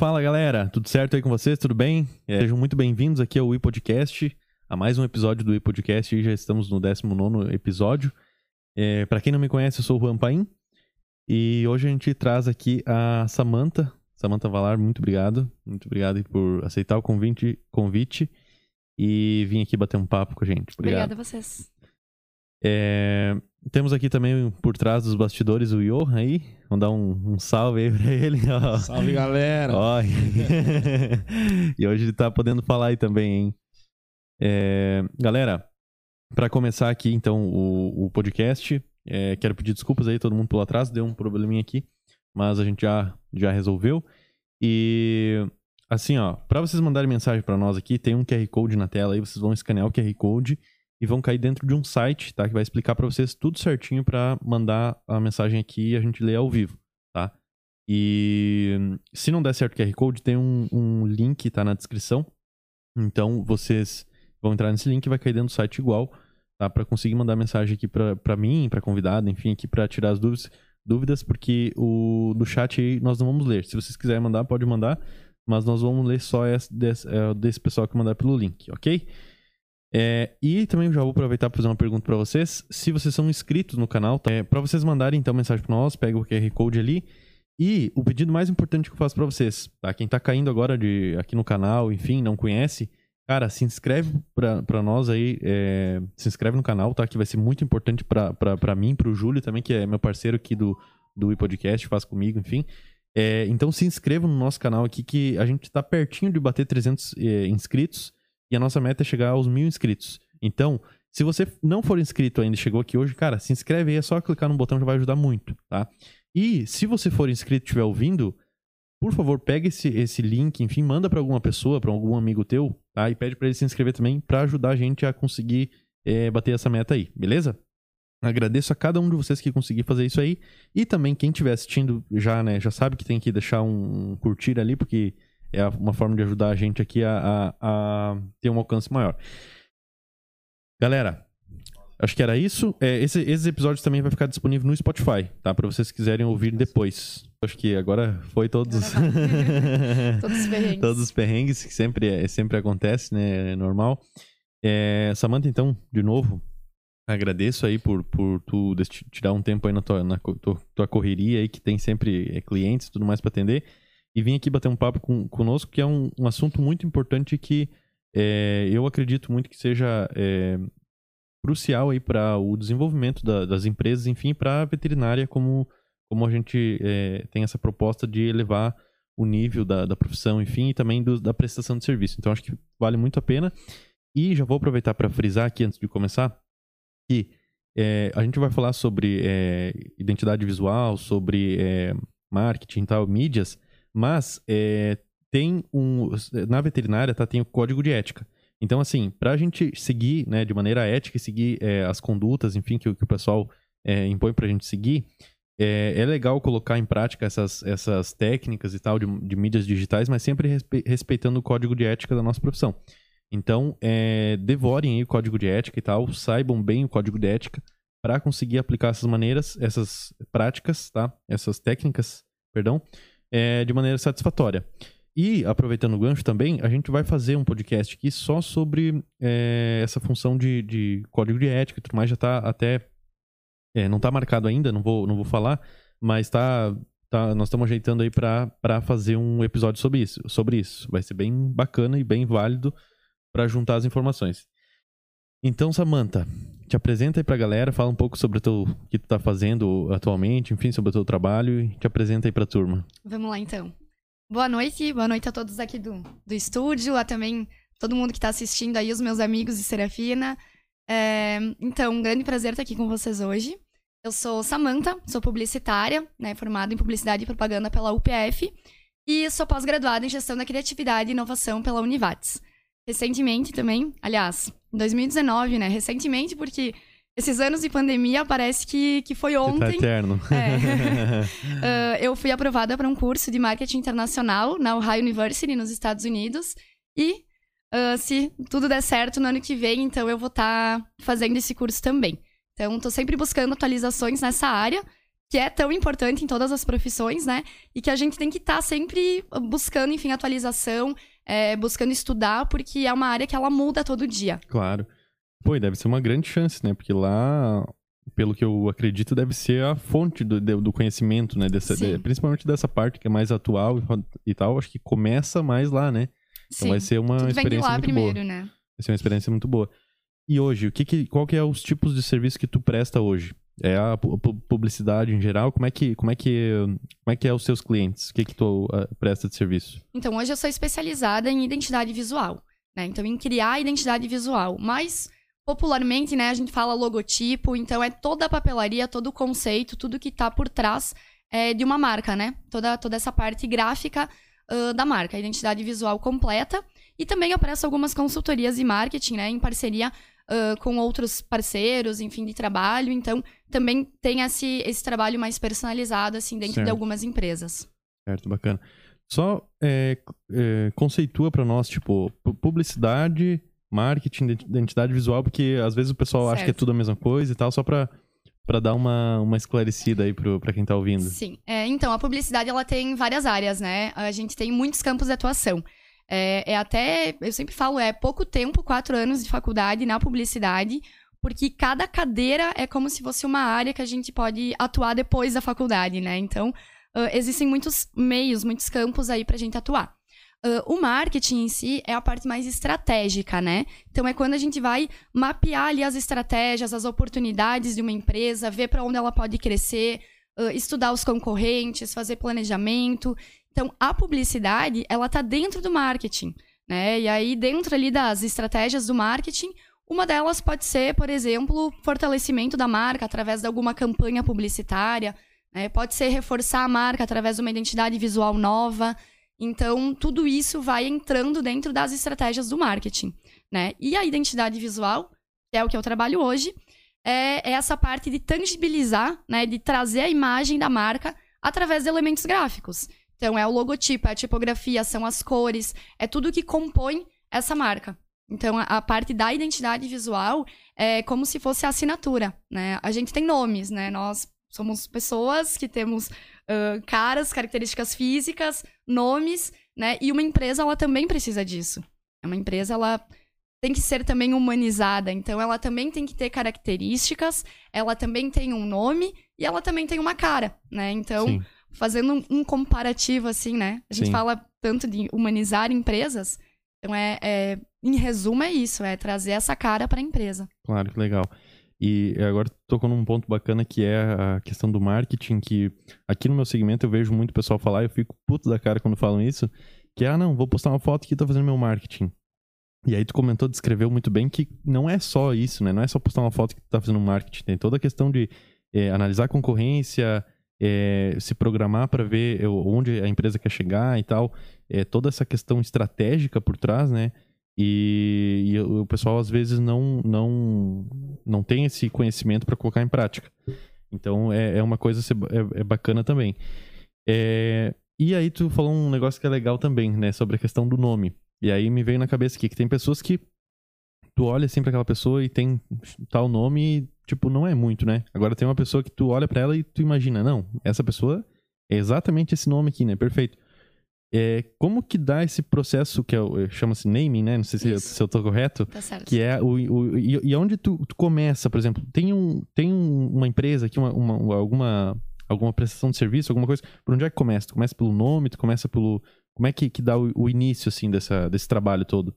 Fala galera, tudo certo aí com vocês? Tudo bem? É, sejam muito bem-vindos aqui ao iPodcast, a mais um episódio do iPodcast e já estamos no 19 episódio. É, para quem não me conhece, eu sou o Juan Paim e hoje a gente traz aqui a Samantha. Samantha Valar, muito obrigado. Muito obrigado por aceitar o convite, convite e vir aqui bater um papo com a gente. Obrigado. Obrigada a vocês. É, temos aqui também por trás dos bastidores o Johan aí. Vamos dar um, um salve aí pra ele. ó. Salve, galera! Ó, e hoje ele tá podendo falar aí também, hein? É, galera, para começar aqui então o, o podcast, é, quero pedir desculpas aí todo mundo pelo atraso, deu um probleminha aqui, mas a gente já, já resolveu. E assim, ó, para vocês mandarem mensagem para nós aqui, tem um QR Code na tela aí, vocês vão escanear o QR Code e vão cair dentro de um site, tá? Que vai explicar para vocês tudo certinho para mandar a mensagem aqui e a gente lê ao vivo, tá? E se não der certo o QR Code, tem um, um link, tá na descrição. Então vocês vão entrar nesse link e vai cair dentro do site igual, tá? Para conseguir mandar mensagem aqui para mim, para convidado, enfim, aqui para tirar as dúvidas, dúvidas, porque o do chat aí nós não vamos ler. Se vocês quiserem mandar, pode mandar, mas nós vamos ler só esse, desse, é, desse pessoal que mandar pelo link, ok? É, e também já vou aproveitar para fazer uma pergunta para vocês. Se vocês são inscritos no canal, tá? é, para vocês mandarem então mensagem para nós, pega o QR Code ali. E o pedido mais importante que eu faço para vocês, tá? Quem tá caindo agora de, aqui no canal, enfim, não conhece, cara, se inscreve para nós aí, é, se inscreve no canal, tá? Que vai ser muito importante para mim, para o Júlio também, que é meu parceiro aqui do, do podcast, faz comigo, enfim. É, então se inscreva no nosso canal aqui, que a gente tá pertinho de bater 300 é, inscritos. E a nossa meta é chegar aos mil inscritos. Então, se você não for inscrito ainda e chegou aqui hoje, cara, se inscreve aí, é só clicar no botão, já vai ajudar muito, tá? E se você for inscrito e estiver ouvindo, por favor, pega esse, esse link, enfim, manda para alguma pessoa, para algum amigo teu, tá? E pede para ele se inscrever também, para ajudar a gente a conseguir é, bater essa meta aí, beleza? Agradeço a cada um de vocês que conseguir fazer isso aí. E também quem estiver assistindo já, né, já sabe que tem que deixar um curtir ali, porque é uma forma de ajudar a gente aqui a, a, a ter um alcance maior. Galera, acho que era isso. É, esse, esses episódios também vai ficar disponível no Spotify, tá? Para vocês quiserem ouvir depois. Acho que agora foi todos Todos os perrengues. todos os perrengues que sempre é- sempre acontece, né? É normal. É, Samantha, então, de novo, agradeço aí por, por tu tirar um tempo aí na tua, na tua, tua correria aí, que tem sempre é, clientes e tudo mais para atender. E vim aqui bater um papo com, conosco, que é um, um assunto muito importante que é, eu acredito muito que seja é, crucial aí para o desenvolvimento da- das empresas, enfim, para a veterinária, como, como a gente é, tem essa proposta de elevar o nível da, da profissão, enfim, e também do- da prestação de serviço. Então, acho que vale muito a pena. E já vou aproveitar para frisar aqui antes de começar que é, a gente vai falar sobre é, identidade visual, sobre é, marketing e tal, mídias, mas é, tem um. Na veterinária, tá? Tem o código de ética. Então, assim, pra gente seguir, né, de maneira ética e seguir é, as condutas, enfim, que, o- que o pessoal é, impõe pra gente seguir, é, é legal colocar em prática essas, essas técnicas e tal de, de mídias digitais, mas sempre respe- respeitando o código de ética da nossa profissão. Então, é, devorem o código de ética e tal, saibam bem o código de ética para conseguir aplicar essas maneiras, essas práticas, tá? Essas técnicas, perdão, é, de maneira satisfatória. E, aproveitando o gancho também, a gente vai fazer um podcast aqui só sobre é, essa função de, de código de ética e tudo mais. Já tá até. é, não tá marcado ainda, não vou, não vou falar, mas tá. tá nós estamos ajeitando aí para fazer um episódio sobre isso, sobre isso. Vai ser bem bacana e bem válido para juntar as informações. Então, Samantha, te apresenta aí pra galera, fala um pouco sobre o teu, que tu tá fazendo atualmente, enfim, sobre o teu trabalho e te apresenta aí pra turma. Vamos lá, então. Boa noite, boa noite a todos aqui do, do estúdio, a também todo mundo que está assistindo aí, os meus amigos de Serafina. É, então, um grande prazer estar aqui com vocês hoje. Eu sou Samantha, sou publicitária, né, formada em Publicidade e Propaganda pela UPF e sou pós-graduada em Gestão da Criatividade e Inovação pela Univates. Recentemente também, aliás, em 2019, né, recentemente porque esses anos de pandemia parece que, que foi tá ontem. eterno. É. Ah, eu fui aprovada para um curso de marketing internacional na Ohio University, nos Estados Unidos. E ah, se tudo der certo no ano que vem, então eu vou estar fazendo esse curso também. Então, estou sempre buscando atualizações nessa área, que é tão importante em todas as profissões, né? E que a gente tem que estar tá sempre buscando, enfim, atualização, é, buscando estudar, porque é uma área que ela muda todo dia. Claro. Pô, e deve ser uma grande chance, né? Porque lá, pelo que eu acredito, deve ser a fonte do, do conhecimento, né? Dessa, de, principalmente dessa parte que é mais atual e, e, tal. Acho que começa mais lá, né? Então Sim. vai ser uma Tudo experiência vem de lá muito primeiro, boa. né? Vai ser uma experiência muito boa. E hoje, o que, que qual que é os tipos de serviço que tu presta hoje? É a publicidade em geral? Como é que, como é que, como é, que é os seus clientes? O que que tu uh, presta de serviço? Então, hoje eu sou especializada em identidade visual, né? Então, em criar identidade visual. Mas, popularmente, né, a gente fala logotipo. Então, é toda a papelaria, todo o conceito, tudo que está por trás é, de uma marca, né? Toda, toda essa parte gráfica uh, da marca, identidade visual completa. E também eu presto algumas consultorias de marketing, né? Em parceria uh, com outros parceiros, enfim, de trabalho. Então, também tem esse, esse trabalho mais personalizado, assim, dentro certo. de algumas empresas. Certo, bacana. Só é, é, conceitua para nós, tipo, publicidade, marketing, identidade visual, porque às vezes o pessoal certo. acha que é tudo a mesma coisa e tal, só para para dar uma, uma esclarecida aí para quem está ouvindo. Sim. É, então, a publicidade ela tem várias áreas, né? A gente tem muitos campos de atuação. É, é até, eu sempre falo, é pouco tempo, quatro anos de faculdade na publicidade, porque cada cadeira é como se fosse uma área que a gente pode atuar depois da faculdade, né? Então, uh, existem muitos meios, muitos campos aí pra gente atuar. Uh, o marketing em si é a parte mais estratégica, né? Então é quando a gente vai mapear ali as estratégias, as oportunidades de uma empresa, ver para onde ela pode crescer, uh, estudar os concorrentes, fazer planejamento. Então, a publicidade, ela tá dentro do marketing, né? E aí, dentro ali das estratégias do marketing, uma delas pode ser, por exemplo, fortalecimento da marca através de alguma campanha publicitária, né? Pode ser reforçar a marca através de uma identidade visual nova. Então, tudo isso vai entrando dentro das estratégias do marketing, né? E a identidade visual, que é o que eu trabalho hoje, é, é essa parte de tangibilizar, né? De trazer a imagem da marca através de elementos gráficos. Então, é o logotipo, é a tipografia, são as cores, é tudo que compõe essa marca. Então, a, a, parte da identidade visual é como se fosse a assinatura, né? A gente tem nomes, né? Nós somos pessoas que temos uh, caras, características físicas, nomes, né? E uma empresa, ela também precisa disso. Uma empresa, ela tem que ser também humanizada. Então, ela também tem que ter características, ela também tem um nome e ela também tem uma cara, né? Então... Sim fazendo um, comparativo, assim, né? A gente Sim. fala tanto de humanizar empresas. Então, é, é, em resumo, é isso: é trazer essa cara para a empresa. Claro, que legal. E agora tocou num ponto bacana que é a questão do marketing, que aqui no meu segmento eu vejo muito pessoal falar, eu fico puto da cara quando falam isso, que ah, não, vou postar uma foto que tô fazendo meu marketing. E aí tu comentou, descreveu muito bem que não é só isso, né? Não é só postar uma foto que tu tá fazendo marketing, tem toda a questão de é, analisar a concorrência, é, se programar para ver onde a empresa quer chegar e tal. É, toda essa questão estratégica por trás, né? E, e o pessoal às vezes não, não, não tem esse conhecimento para colocar em prática. Então é, é uma coisa é, é bacana também. É, e aí tu falou um negócio que é legal também, né? Sobre a questão do nome. E aí me veio na cabeça aqui que tem pessoas que tu olha sempre aquela pessoa e tem tal nome e tipo, não é muito, né? Agora tem uma pessoa que tu olha para ela e tu imagina, não, essa pessoa é exatamente esse nome aqui, né? Perfeito. É, como que dá esse processo que é, chama-se naming, né? Não sei se, se eu tô correto. Tá certo. Que é o, o e, e onde tu, tu, começa, por exemplo, tem, um, tem um, uma empresa aqui, uma, uma, alguma, alguma prestação de serviço, alguma coisa, por onde é que começa? Tu começa pelo nome, tu começa pelo... Como é que, que dá o, o início, assim, dessa, desse trabalho todo?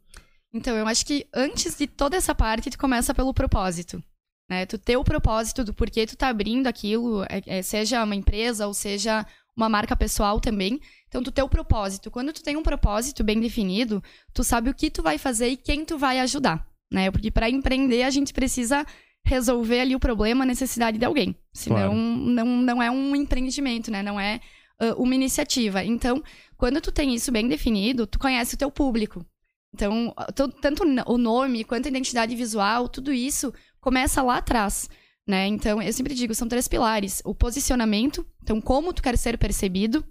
Então, eu acho que antes de toda essa parte, tu começa pelo propósito. Né? Tu ter o propósito do porquê tu tá abrindo aquilo, é, é, seja uma empresa ou seja uma marca pessoal também. Então, tu ter o propósito. Quando tu tem um propósito bem definido, tu sabe o que tu vai fazer e quem tu vai ajudar, né? Porque para empreender, a gente precisa resolver ali o problema, a necessidade de alguém. Senão, claro. não, não é um empreendimento, né? Não é uh, uma iniciativa. Então, quando tu tem isso bem definido, tu conhece o teu público. Então, tanto o nome quanto a identidade visual, tudo isso começa lá atrás, né? Então, eu sempre digo, são três pilares. O posicionamento, então como tu quer ser percebido,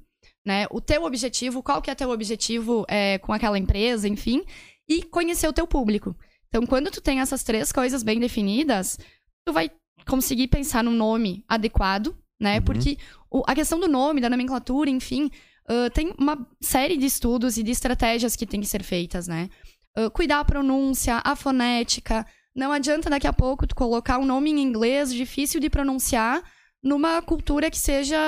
né? O teu objetivo, qual que é teu objetivo é, com aquela empresa, enfim, e conhecer o teu público. Então, quando tu tem essas três coisas bem definidas, tu vai conseguir pensar num nome adequado, né? Uhum. Porque o- a questão do nome, da nomenclatura, enfim, ah, tem uma série de estudos e de estratégias que tem que ser feitas, né? Ah, cuidar a pronúncia, a fonética. Não adianta daqui a pouco tu colocar um nome em inglês difícil de pronunciar numa cultura que seja,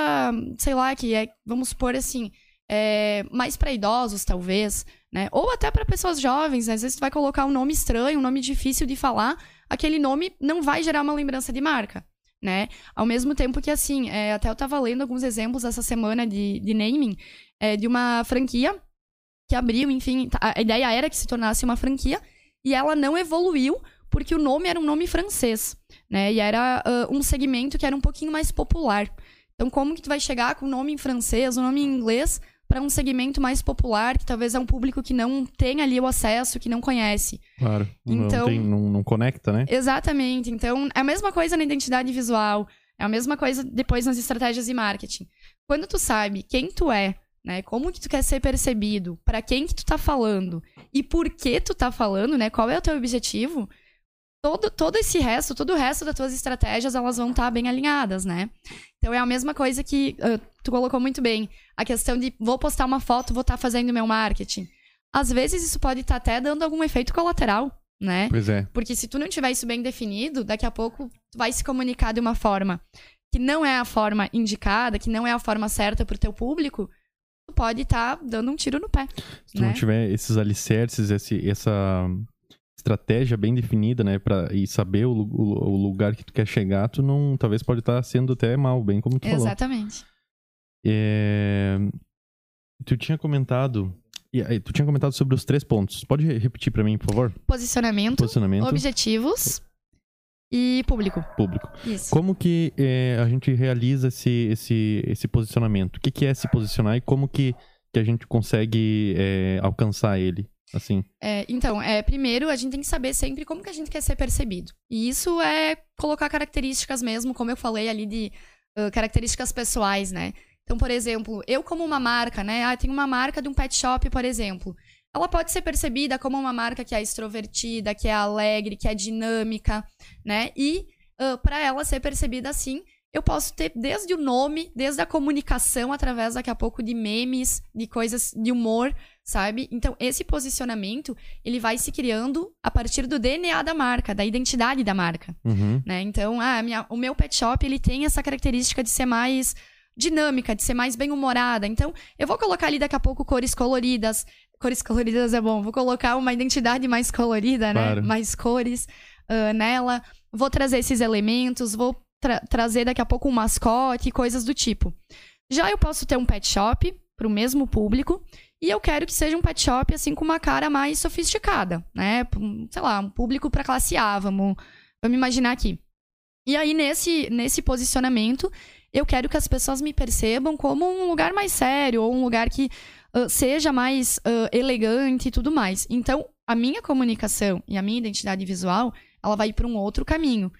sei lá, que é, vamos supor assim, é, mais para idosos, talvez, né? Ou até para pessoas jovens, né? Às vezes tu vai colocar um nome estranho, um nome difícil de falar, aquele nome não vai gerar uma lembrança de marca, né? Ao mesmo tempo que, assim, é, até eu tava lendo alguns exemplos essa semana de, de naming é, de uma franquia que abriu, enfim, tá- a ideia era que se tornasse uma franquia e ela não evoluiu porque o nome era um nome francês, né? E era ah, um segmento que era um pouquinho mais popular. Então, como que tu vai chegar com o nome em francês, o nome em inglês, para um segmento mais popular, que talvez é um público que não tem ali o acesso, que não conhece? Claro. Não, Então- tem, não, não conecta, né? Exatamente. Então, é a mesma coisa na identidade visual, é a mesma coisa depois nas estratégias de marketing. Quando tu sabe quem tu é, né, como que tu quer ser percebido, para quem que tu tá falando e por que tu tá falando, né, qual é o teu objetivo, todo, todo esse resto, todo o resto das tuas estratégias, elas vão estar bem alinhadas, né? Então é a mesma coisa que ah, tu colocou muito bem, a questão de vou postar uma foto, vou estar fazendo meu marketing. Às vezes isso pode estar até dando algum efeito colateral, né? Pois é. Porque se tu não tiver isso bem definido, daqui a pouco tu vai se comunicar de uma forma que não é a forma indicada, que não é a forma certa pro teu público, tu pode estar dando um tiro no pé. Se tu não né? tiver esses alicerces, esse, essa estratégia bem definida, né, pra, e saber o, o- o lugar que tu quer chegar, tu não, talvez pode estar sendo até mal, bem como tu falou. Exatamente. É, Tu tinha comentado, tu tinha comentado sobre os três pontos. Pode re- repetir pra mim, por favor? Posicionamento, Posicionamento objetivos e público. público. Isso. Como que é, a gente realiza esse, esse, esse posicionamento? O que, que é se posicionar e como que, que a gente consegue é, alcançar ele? Assim, É, então, é, primeiro a gente tem que saber sempre como que a gente quer ser percebido. E isso é colocar características mesmo, como eu falei ali de ah, características pessoais, né? Então, por exemplo, eu como uma marca, né? Ah, tem uma marca de um pet shop, por exemplo. Ela pode ser percebida como uma marca que é extrovertida, que é alegre, que é dinâmica, né? E para ela ser percebida assim, eu posso ter desde o nome, desde a comunicação, através daqui a pouco de memes, de coisas de humor, sabe? Então, esse posicionamento, ele vai se criando a partir do DNA da marca, da identidade da marca, uhum, né? Então, ah, minha- o meu pet shop, ele tem essa característica de ser mais dinâmica, de ser mais bem-humorada. Então, eu vou colocar ali daqui a pouco cores coloridas. Cores coloridas é bom. Vou colocar uma identidade mais colorida, Claro. né? Mais cores ah, nela. Vou trazer esses elementos, vou tra- trazer daqui a pouco um mascote, coisas do tipo. Já eu posso ter um pet shop para o mesmo público e eu quero que seja um pet shop assim com uma cara mais sofisticada, né? Sei lá, um público para classe A, vamos, vamos imaginar aqui. E aí nesse nesse posicionamento, eu quero que as pessoas me percebam como um lugar mais sério ou um lugar que ah, seja mais ah, elegante e tudo mais. Então, a minha comunicação e a minha identidade visual, ela vai para um outro caminho.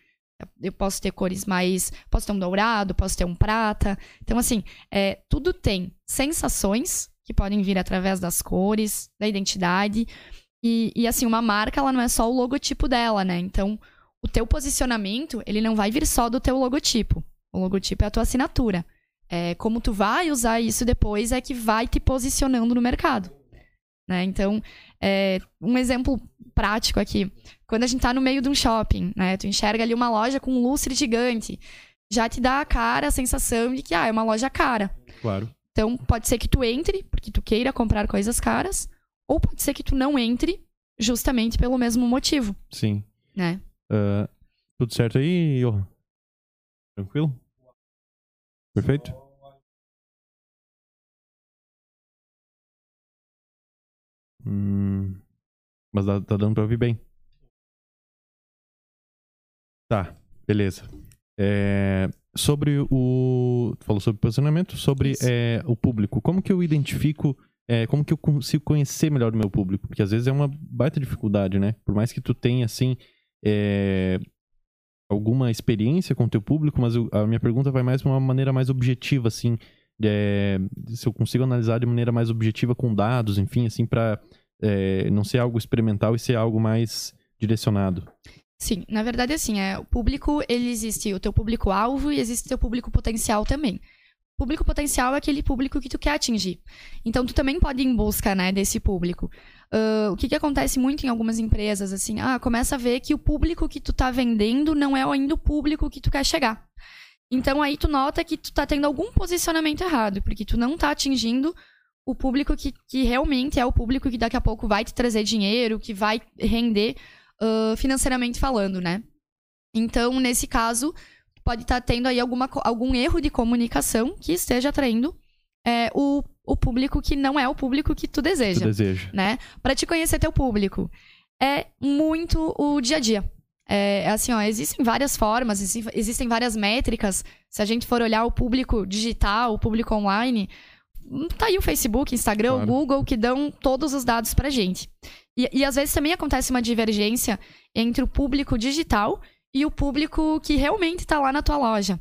Eu posso ter cores mais. Posso ter um dourado, posso ter um prata. Então, assim, é, tudo tem sensações que podem vir através das cores, da identidade. E, e, assim, uma marca, ela não é só o logotipo dela, né? Então, o teu posicionamento, ele não vai vir só do teu logotipo. O logotipo é a tua assinatura. É, como tu vai usar isso depois é que vai te posicionando no mercado. Né? Então, é, um exemplo prático aqui. Quando a gente tá no meio de um shopping, né? Tu enxerga ali uma loja com um lustre gigante. Já te dá a cara, a sensação de que ah, é uma loja cara. claro. Então, pode ser que tu entre, porque tu queira comprar coisas caras, ou pode ser que tu não entre justamente pelo mesmo motivo, Sim. né? Ah, tudo certo aí, Johan? Tranquilo? Perfeito? Hum, mas dá- tá dando pra ouvir bem. Tá, beleza. É, sobre o. Falou sobre posicionamento, sobre é, o público. Como que eu identifico. é, como que eu consigo conhecer melhor o meu público? Porque às vezes é uma baita dificuldade, né? Por mais que tu tenha, assim, é, alguma experiência com o teu público, mas eu- a minha pergunta vai mais de uma maneira mais objetiva, assim. é, se eu consigo analisar de maneira mais objetiva com dados, enfim, assim, pra é, não ser algo experimental e ser algo mais direcionado. Sim, na verdade, assim, é, o público, ele existe o teu público-alvo e existe o teu público potencial também. Público potencial é aquele público que tu quer atingir. Então, tu também pode ir em busca, né, desse público. Uh, o que, que acontece muito em algumas empresas, assim, ah, começa a ver que o público que tu tá vendendo não é ainda o público que tu quer chegar. Então, aí tu nota que tu tá tendo algum posicionamento errado, porque tu não tá atingindo o público que, que realmente é o público que daqui a pouco vai te trazer dinheiro, que vai render uh, financeiramente falando, né? Então, nesse caso, pode estar tá tendo aí alguma, algum erro de comunicação que esteja atraindo é, o, o público que não é o público que tu deseja. Tu deseja. Né? Para te conhecer teu público. É muito o dia a dia. É, é assim, ó, existem várias formas, existem várias métricas. Se a gente for olhar o público digital, o público online, hum, tá aí o Facebook, Instagram, claro. o Google, que dão todos os dados pra gente. E, e às vezes também acontece uma divergência entre o público digital e o público que realmente está lá na tua loja.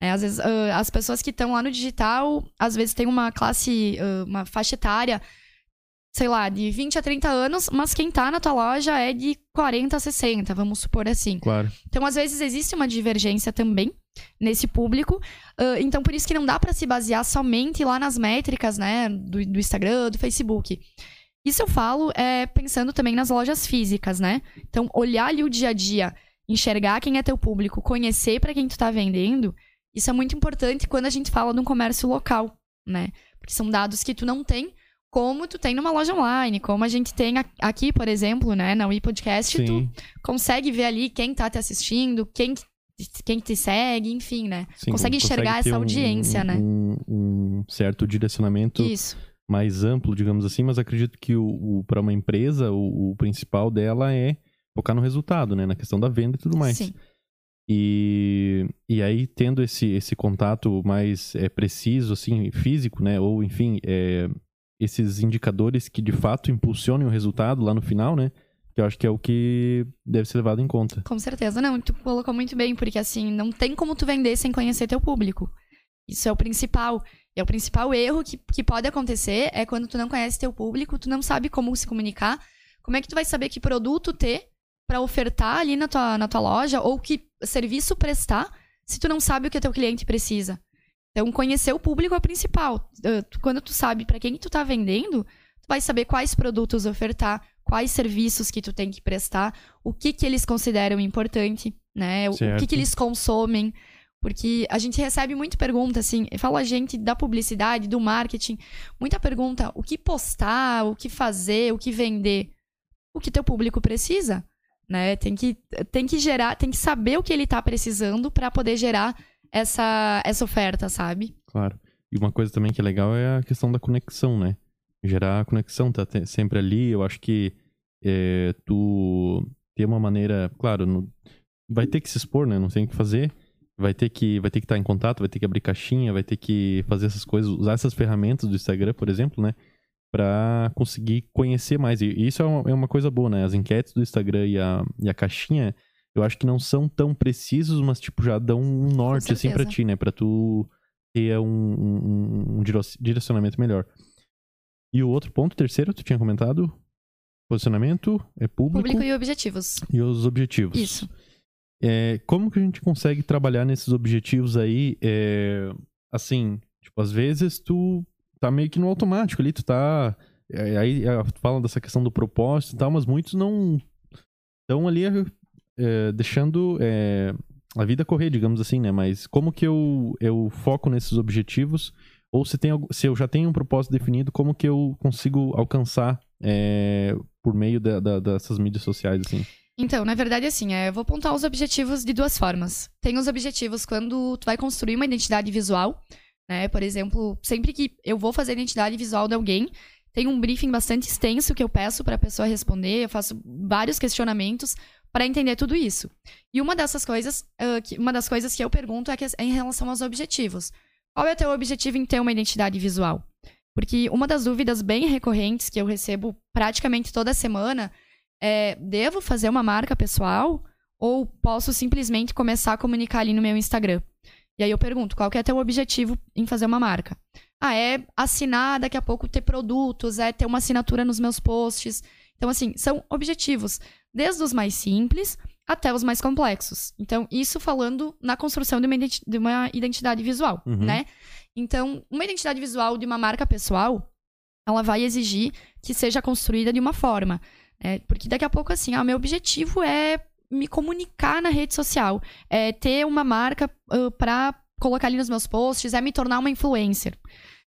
É, às vezes, uh, as pessoas que estão lá no digital, às vezes tem uma classe, uh, uma faixa etária, sei lá, de 20 a 30 anos, mas quem está na tua loja é de 40 a 60, vamos supor assim. Claro. Então, às vezes, existe uma divergência também nesse público. Uh, então, por isso que não dá para se basear somente lá nas métricas, né, do, do Instagram, do Facebook. Isso eu falo é, pensando também nas lojas físicas, né? Então, olhar ali o dia a dia enxergar quem é teu público, conhecer para quem tu tá vendendo, isso é muito importante quando a gente fala de um comércio local, né? Porque são dados que tu não tem como tu tem numa loja online, como a gente tem aqui, por exemplo, né, na WePodcast, Sim. tu consegue ver ali quem tá te assistindo, quem quem te segue, enfim, né? Sim, consegue enxergar consegue essa audiência, um, né? Um, um, certo direcionamento Isso. Mais amplo, digamos assim, mas acredito que o, o para uma empresa, o, o principal dela é focar no resultado, né? Na questão da venda e tudo mais. Sim. E, e aí, tendo esse, esse contato mais é, preciso, assim, físico, né? Ou, enfim, é, esses indicadores que de fato impulsionem o resultado lá no final, né? Que eu acho que é o que deve ser levado em conta. Com certeza, não. Tu colocou muito bem, porque assim, não tem como tu vender sem conhecer teu público. Isso é o principal. E é o principal erro que, que pode acontecer é quando tu não conhece teu público, tu não sabe como se comunicar. Como é que tu vai saber que produto ter para ofertar ali na tua, na tua loja ou que serviço prestar se tu não sabe o que o teu cliente precisa. Então, conhecer o público é o principal. Quando tu sabe para quem tu tá vendendo, tu vai saber quais produtos ofertar, quais serviços que tu tem que prestar, o que que eles consideram importante, né? O, o que que eles consomem. Porque a gente recebe muita pergunta, assim, fala a gente da publicidade, do marketing, muita pergunta, o que postar, o que fazer, o que vender. O que teu público precisa né? Tem que, tem que gerar, tem que saber o que ele está precisando para poder gerar essa, essa oferta, sabe? Claro. E uma coisa também que é legal é a questão da conexão, né? Gerar conexão, tá sempre ali. Eu acho que é, tu ter uma maneira, claro, no, vai ter que se expor, né? Não tem o que fazer. Vai ter que vai ter que estar em contato, vai ter que abrir caixinha, vai ter que fazer essas coisas, usar essas ferramentas do Instagram, por exemplo, né? para conseguir conhecer mais. E isso é uma, é uma, coisa boa, né? As enquetes do Instagram e a, e a caixinha, eu acho que não são tão precisos, mas tipo já dão um norte assim para ti, né? Para tu ter um, um, um, direcionamento melhor. E o outro ponto, terceiro, tu tinha comentado? Posicionamento é público. Público e objetivos. E os objetivos. Isso. É, como que a gente consegue trabalhar nesses objetivos aí? É, assim, tipo, às vezes tu tá meio que no automático ali, tu tá. É, aí é, fala dessa questão do propósito e tal, mas muitos não estão ali é, deixando é, a vida correr, digamos assim, né? Mas como que eu, eu foco nesses objetivos? Ou se, tem, se eu já tenho um propósito definido, como que eu consigo alcançar por meio da, da, dessas mídias sociais, assim? Então, na verdade, assim, é, eu vou apontar os objetivos de duas formas. Tem os objetivos quando tu vai construir uma identidade visual, né? Por exemplo, sempre que eu vou fazer a identidade visual de alguém, tem um briefing bastante extenso que eu peço para a pessoa responder, eu faço vários questionamentos para entender tudo isso. E uma dessas coisas, uma das coisas que eu pergunto é, que, é em relação aos objetivos. Qual é o teu objetivo em ter uma identidade visual? Porque uma das dúvidas bem recorrentes que eu recebo praticamente toda semana é: devo fazer uma marca pessoal ou posso simplesmente começar a comunicar ali no meu Instagram? E aí eu pergunto, qual que é teu objetivo em fazer uma marca? Ah, é assinar daqui a pouco ter produtos, é ter uma assinatura nos meus posts. Então, assim, são objetivos, desde os mais simples até os mais complexos. Então, isso falando na construção de uma, de uma identidade visual, uhum. né? Então, uma identidade visual de uma marca pessoal, ela vai exigir que seja construída de uma forma. Né? Porque daqui a pouco, assim, ah, meu objetivo é me comunicar na rede social, é ter uma marca uh, para colocar ali nos meus posts, é me tornar uma influencer.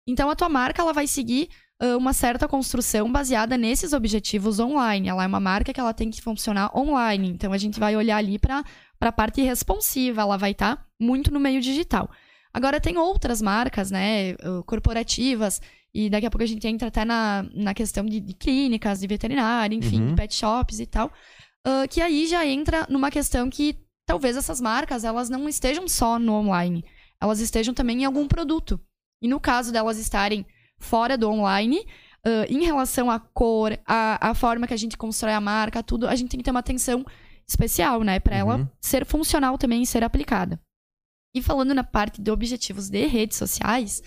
Então, a tua marca, ela vai seguir uma certa construção baseada nesses objetivos online. Ela é uma marca que ela tem que funcionar online. Então a gente vai olhar ali para a parte responsiva, ela vai estar tá muito no meio digital. Agora tem outras marcas, né, corporativas, e daqui a pouco a gente entra até na, na questão de, de clínicas, de veterinária, enfim, uhum. de pet shops e tal, uh, que aí já entra numa questão que talvez essas marcas elas não estejam só no online, elas estejam também em algum produto. E no caso delas estarem fora do online. Uh, em relação à cor, à, à forma que a gente constrói a marca, tudo, a gente tem que ter uma atenção especial, né? Para uhum. ela ser funcional também e ser aplicada. E falando na parte de objetivos de redes sociais,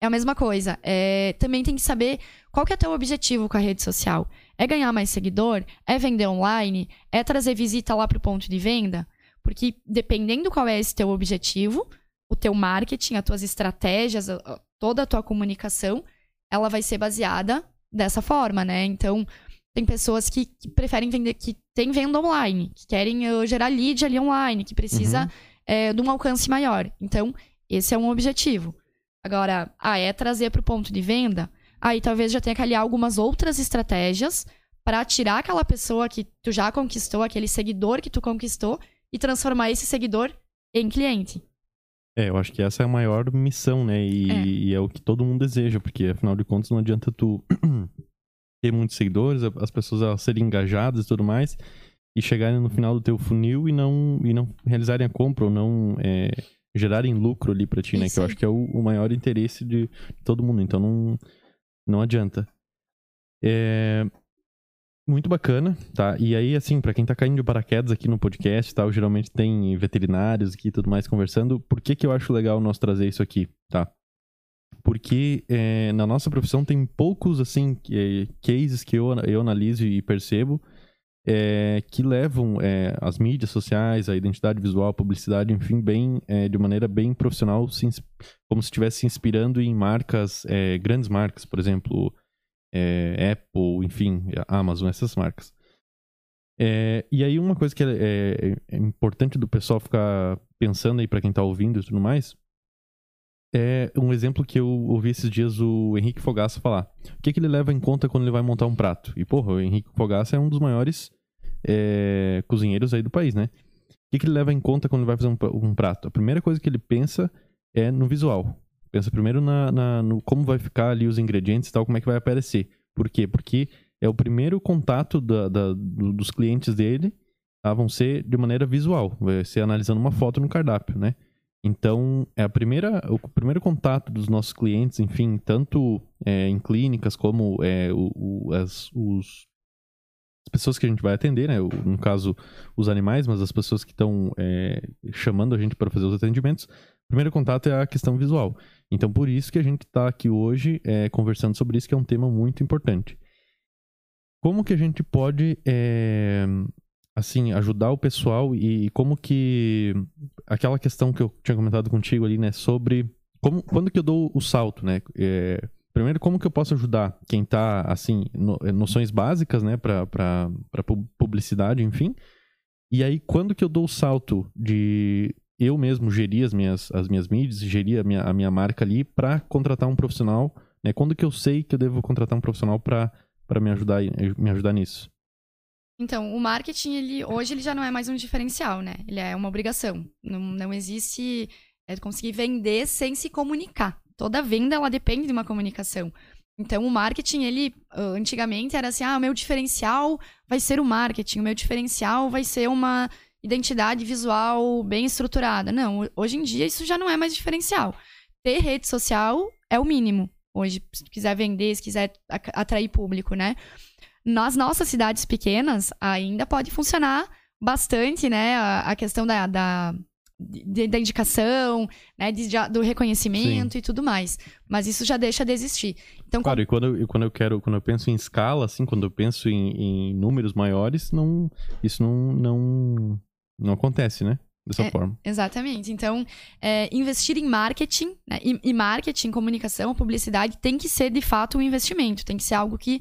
é a mesma coisa. É, também tem que saber qual que é o teu objetivo com a rede social. É ganhar mais seguidor? É vender online? É trazer visita lá para o ponto de venda? Porque dependendo qual é esse teu objetivo, o teu marketing, as tuas estratégias, toda a tua comunicação, ela vai ser baseada dessa forma, né? Então, tem pessoas que, que preferem vender, que tem venda online, que querem uh, gerar lead ali online, que precisa uhum. é, de um alcance maior. Então, esse é um objetivo. Agora, ah, é trazer para o ponto de venda? Aí talvez já tenha que aliar algumas outras estratégias para tirar aquela pessoa que tu já conquistou, aquele seguidor que tu conquistou, e transformar esse seguidor em cliente. É, eu acho que essa é a maior missão, né? E é, e é o que todo mundo deseja, porque afinal de contas não adianta tu ter muitos seguidores, as pessoas elas serem engajadas e tudo mais, e chegarem no final do teu funil e não, e não realizarem a compra ou não é, gerarem lucro ali pra ti, né? Isso. Que eu acho que é o, o maior interesse de, todo mundo. Então não, não adianta. É, muito bacana, tá? E aí, assim, para quem tá caindo de paraquedas aqui no podcast tal, geralmente tem veterinários aqui e tudo mais conversando. Por que que eu acho legal nós trazer isso aqui, tá? Porque é, na nossa profissão tem poucos, assim, cases que eu, eu analiso e percebo é, que levam é, as mídias sociais, a identidade visual, a publicidade, enfim, bem, é, de maneira bem profissional, como se estivesse se inspirando em marcas, é, grandes marcas, por exemplo, é, Apple, enfim, Amazon, essas marcas. É, e aí uma coisa que é, importante do pessoal ficar pensando aí para quem tá ouvindo e tudo mais, é um exemplo que eu ouvi esses dias o Henrique Fogaça falar. O que, que ele leva em conta quando ele vai montar um prato? E, porra, o Henrique Fogaça é um dos maiores é, cozinheiros aí do país, né? O que, que ele leva em conta quando ele vai fazer um, um prato? A primeira coisa que ele pensa é no visual. Pensa primeiro na, na, no como vai ficar ali os ingredientes e tal, como é que vai aparecer. Por quê? Porque é o primeiro contato da, da, dos clientes dele, tá? vão ser de maneira visual, vai ser analisando uma foto no cardápio, né? Então, é a primeira, o primeiro contato dos nossos clientes, enfim, tanto é, em clínicas como é, o, o, as, os, as pessoas que a gente vai atender, né? No caso, os animais, mas as pessoas que estão é, chamando a gente para fazer os atendimentos, primeiro contato é a questão visual. Então, por isso que a gente está aqui hoje é, conversando sobre isso, que é um tema muito importante. Como que a gente pode, é, assim, ajudar o pessoal e como que aquela questão que eu tinha comentado contigo ali, né, sobre como, quando que eu dou o salto, né? É, primeiro, como que eu posso ajudar quem está, assim, no, noções básicas, né, para publicidade, enfim. E aí, quando que eu dou o salto de eu mesmo gerir as minhas, as minhas mídias, gerir a minha, a minha marca ali para contratar um profissional, né? Quando que eu sei que eu devo contratar um profissional para me ajudar me ajudar nisso? Então, o marketing, ele, hoje, ele já não é mais um diferencial, né? Ele é uma obrigação. Não, não existe é, conseguir vender sem se comunicar. Toda venda, ela depende de uma comunicação. Então, o marketing, ele, antigamente, era assim, ah, o meu diferencial vai ser o marketing, o meu diferencial vai ser uma identidade visual bem estruturada. Não, hoje em dia isso já não é mais diferencial. Ter rede social é o mínimo. Hoje, se quiser vender, se quiser atrair público, né? Nas nossas cidades pequenas, ainda pode funcionar bastante, né? A, a questão da, da, da indicação, né? De, do reconhecimento Sim. e tudo mais. Mas isso já deixa de existir. Então, claro, como... e quando, eu, quando eu quero, quando eu penso em escala, assim, quando eu penso em, em números maiores, não, isso não, não não acontece, né? Dessa É, forma. Exatamente. Então, é, investir em marketing, né? e, e marketing, comunicação, publicidade tem que ser de fato um investimento, tem que ser algo que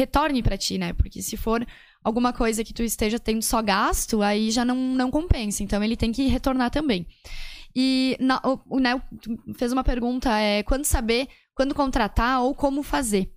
retorne para ti, né? Porque se for alguma coisa que tu esteja tendo só gasto, aí já não, não compensa. Então, ele tem que retornar também. E na, o, o, né, tu fez uma pergunta, é quando saber, quando contratar ou como fazer.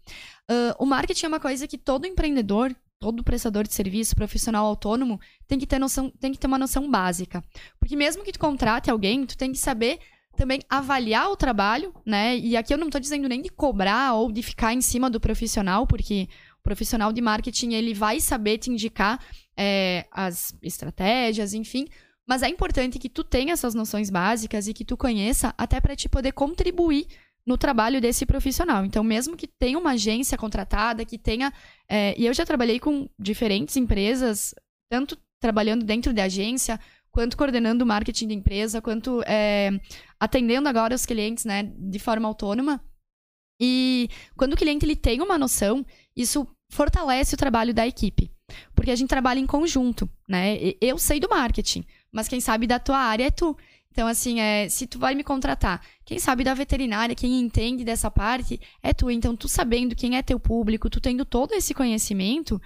Ah, o marketing é uma coisa que todo empreendedor, todo prestador de serviço, profissional autônomo, tem que ter noção, tem que ter uma noção básica. Porque mesmo que tu contrate alguém, tu tem que saber também avaliar o trabalho, né? E aqui eu não estou dizendo nem de cobrar ou de ficar em cima do profissional, porque profissional de marketing ele vai saber te indicar é, as estratégias, enfim. Mas é importante que tu tenha essas noções básicas e que tu conheça até para te poder contribuir no trabalho desse profissional. Então, mesmo que tenha uma agência contratada, que tenha. é, e eu já trabalhei com diferentes empresas, tanto trabalhando dentro da agência, quanto coordenando o marketing da empresa, quanto é, atendendo agora os clientes, né, de forma autônoma. E quando o cliente ele tem uma noção, isso fortalece o trabalho da equipe, porque a gente trabalha em conjunto, né? Eu sei do marketing, mas quem sabe da tua área é tu. Então, assim, é, se tu vai me contratar, quem sabe da veterinária, quem entende dessa parte é tu. Então, tu sabendo quem é teu público, tu tendo todo esse conhecimento,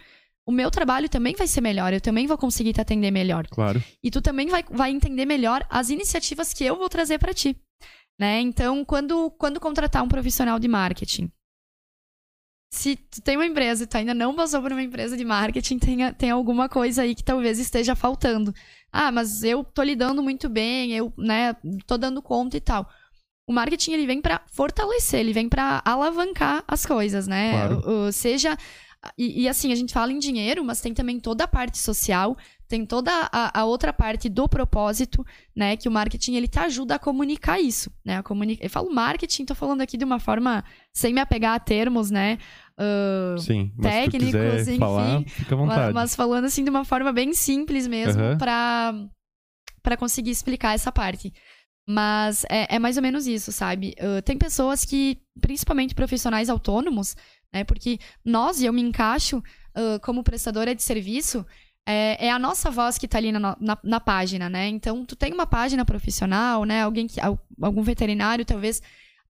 o meu trabalho também vai ser melhor. Eu também vou conseguir te atender melhor. Claro. E tu também vai, vai entender melhor as iniciativas que eu vou trazer para ti. Né? Então, quando, quando contratar um profissional de marketing, se tu tem uma empresa e tu ainda não passou por uma empresa de marketing, tem, tem alguma coisa aí que talvez esteja faltando. Ah, mas eu tô lidando muito bem, eu, né, tô dando conta e tal. O marketing ele vem para fortalecer, ele vem para alavancar as coisas, né? Claro. O- o- seja e, e, assim, a gente fala em dinheiro, mas tem também toda a parte social, tem toda a, a outra parte do propósito, né? Que o marketing ele te ajuda a comunicar isso, né? A comuni... Eu falo marketing, tô falando aqui de uma forma sem me apegar a termos, né? ah, Sim. Mas técnicos, enfim, falar, fica à vontade. mas falando assim de uma forma bem simples mesmo, Aham. pra para conseguir explicar essa parte. Mas é, é mais ou menos isso, sabe? Ah, tem pessoas que, principalmente profissionais autônomos, né? Porque nós, e eu me encaixo ah, como prestadora de serviço, é, é a nossa voz que tá ali na, na, na página, né? Então, tu tem uma página profissional, né? Alguém que, al- algum veterinário, talvez,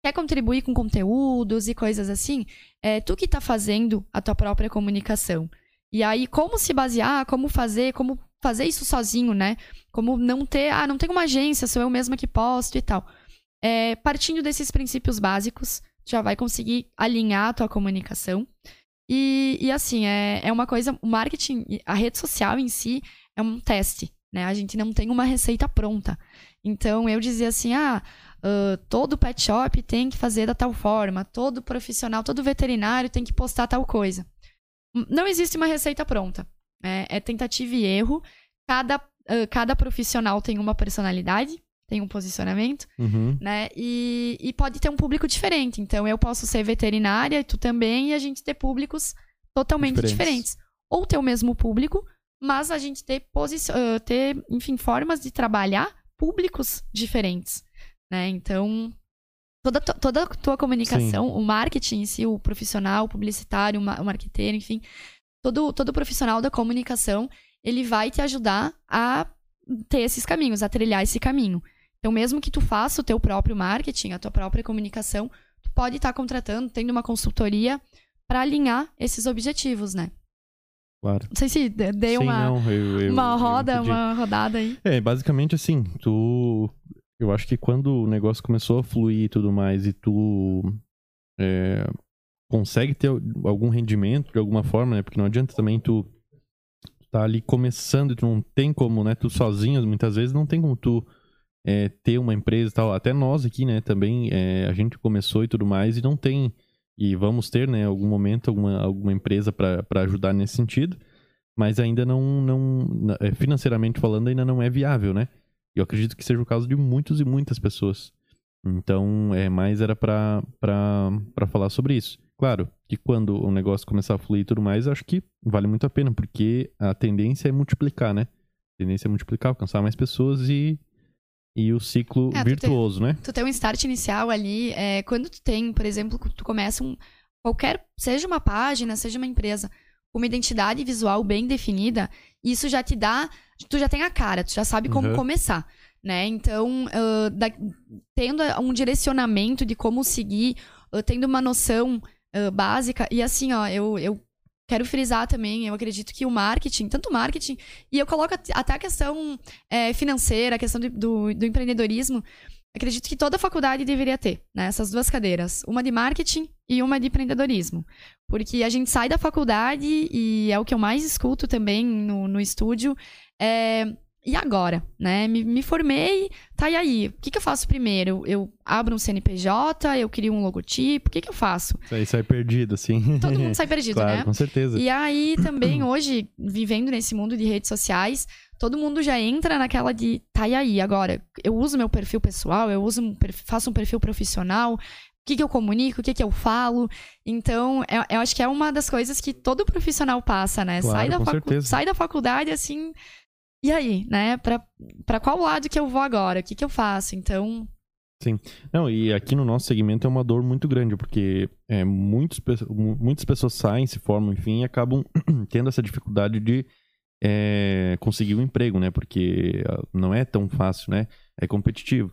quer contribuir com conteúdos e coisas assim, é tu que tá fazendo a tua própria comunicação. E aí, como se basear, como fazer, como fazer isso sozinho, né? Como não ter, ah, não tem uma agência, sou eu mesma que posto e tal. É, partindo desses princípios básicos, já vai conseguir alinhar a tua comunicação. E, e assim, é, é uma coisa, o marketing, a rede social em si é um teste, né? A gente não tem uma receita pronta. Então, eu dizia assim, ah, ah, todo pet shop tem que fazer da tal forma, todo profissional, todo veterinário tem que postar tal coisa. Não existe uma receita pronta. né? É tentativa e erro. Cada, ah, cada profissional tem uma personalidade, tem um posicionamento, Uhum. né? E, e pode ter um público diferente. Então, eu posso ser veterinária e tu também, e a gente ter públicos totalmente Diferentes. diferentes. Ou ter o mesmo público, mas a gente ter, posici- ter enfim, formas de trabalhar públicos diferentes, né? Então, toda, toda a tua comunicação, o marketing em si, o profissional, o publicitário, o marqueteiro, enfim, todo, todo profissional da comunicação, ele vai te ajudar a ter esses caminhos, a trilhar esse caminho. Então, mesmo que tu faça o teu próprio marketing, a tua própria comunicação, tu pode estar contratando, tendo uma consultoria para alinhar esses objetivos, né? Claro. Não sei se de- dei Sim, uma, não, eu, eu- uma eu roda, entendi. uma rodada aí. É, basicamente assim, tu. Eu acho que quando o negócio começou a fluir e tudo mais, e tu é, consegue ter algum rendimento de alguma forma, né? Porque não adianta também tu tá ali começando e tu não tem como, né? Tu sozinho, muitas vezes, não tem como tu é, ter uma empresa e tal. Até nós aqui, né? Também é, a gente começou e tudo mais e não tem. E vamos ter, né? Algum momento, alguma, alguma empresa para ajudar nesse sentido. Mas ainda não, não. é, Financeiramente falando, ainda não é viável, né? Eu acredito que seja o caso de muitos e muitas pessoas. Então, é, mais era pra falar sobre isso. Claro que quando o negócio começar a fluir e tudo mais, acho que vale muito a pena, porque a tendência é multiplicar, né? A tendência é multiplicar, alcançar mais pessoas e, e o ciclo É, tu virtuoso, né? Tu tem um start inicial ali, é, quando tu tem, por exemplo, tu começa um. Qualquer. Seja uma página, seja uma empresa. com uma identidade visual bem definida, isso já te dá. Tu já tem a cara, tu já sabe como Uhum. começar. Né? Então, ah, da- tendo um direcionamento de como seguir, ah, tendo uma noção ah, básica, e assim, ó, eu, eu quero frisar também, eu acredito que o marketing, tanto o marketing, e eu coloco at- até a questão eh, financeira, a questão do, do, do empreendedorismo, acredito que toda faculdade deveria ter, né? Essas duas cadeiras, uma de marketing e uma de empreendedorismo. Porque a gente sai da faculdade, e é o que eu mais escuto também no, no estúdio, é, e agora, né? Me, me formei, tá e aí? O que, que eu faço primeiro? Eu abro um CNPJ, eu crio um logotipo, o que, que eu faço? Isso aí sai perdido, assim. Todo mundo sai perdido, claro, né? com certeza. E aí também, hoje, vivendo nesse mundo de redes sociais, todo mundo já entra naquela de, tá, e aí, agora? Eu uso meu perfil pessoal, eu uso um perfil- faço um perfil profissional, o que, que eu comunico, o que, que eu falo. Então, eu, eu acho que é uma das coisas que todo profissional passa, né? Claro, sai, da com facu- sai da faculdade assim. E aí, né? Pra qual lado que eu vou agora? O que, que eu faço? Então, Não, e aqui no nosso segmento é uma dor muito grande, porque é, muitos, muitas pessoas saem, se formam, enfim, e acabam tendo essa dificuldade de é, conseguir um emprego, né? Porque ah, não é tão fácil, né? É competitivo.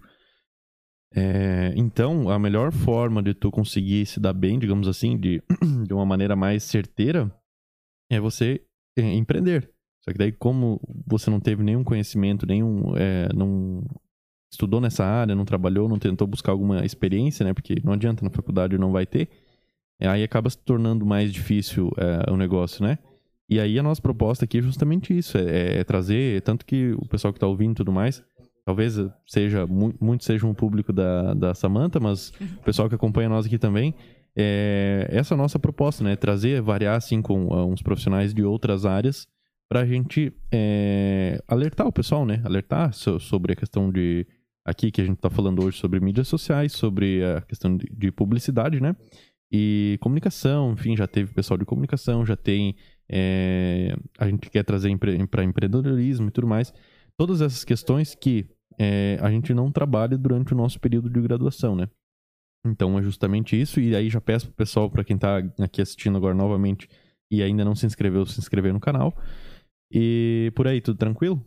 É, então, a melhor forma de tu conseguir se dar bem, digamos assim, de, de uma maneira mais certeira, é você é, empreender. Só que daí, como você não teve nenhum conhecimento, nenhum. é, não estudou nessa área, não trabalhou, não tentou buscar alguma experiência, né? Porque não adianta na faculdade não vai ter. é, Aí acaba se tornando mais difícil é, o negócio, né? E aí a nossa proposta aqui é justamente isso, é, é trazer, tanto que o pessoal que tá ouvindo e tudo mais, talvez seja, mu- muito seja um público da, da Samanta, mas o pessoal que acompanha nós aqui também, é, essa é a nossa proposta, né? Trazer, variar assim com ah, uns profissionais de outras áreas pra gente é, alertar o pessoal, né? Alertar so- sobre a questão de aqui que a gente tá falando hoje sobre mídias sociais, sobre a questão de, de publicidade, né? E comunicação, enfim, já teve pessoal de comunicação, já tem. é, a gente quer trazer empre, para empreendedorismo e tudo mais. Todas essas questões que é, a gente não trabalha durante o nosso período de graduação, né? Então é justamente isso. E aí já peço pro pessoal, para quem tá aqui assistindo agora novamente e ainda não se inscreveu, se inscrever no canal. E por aí, tudo tranquilo?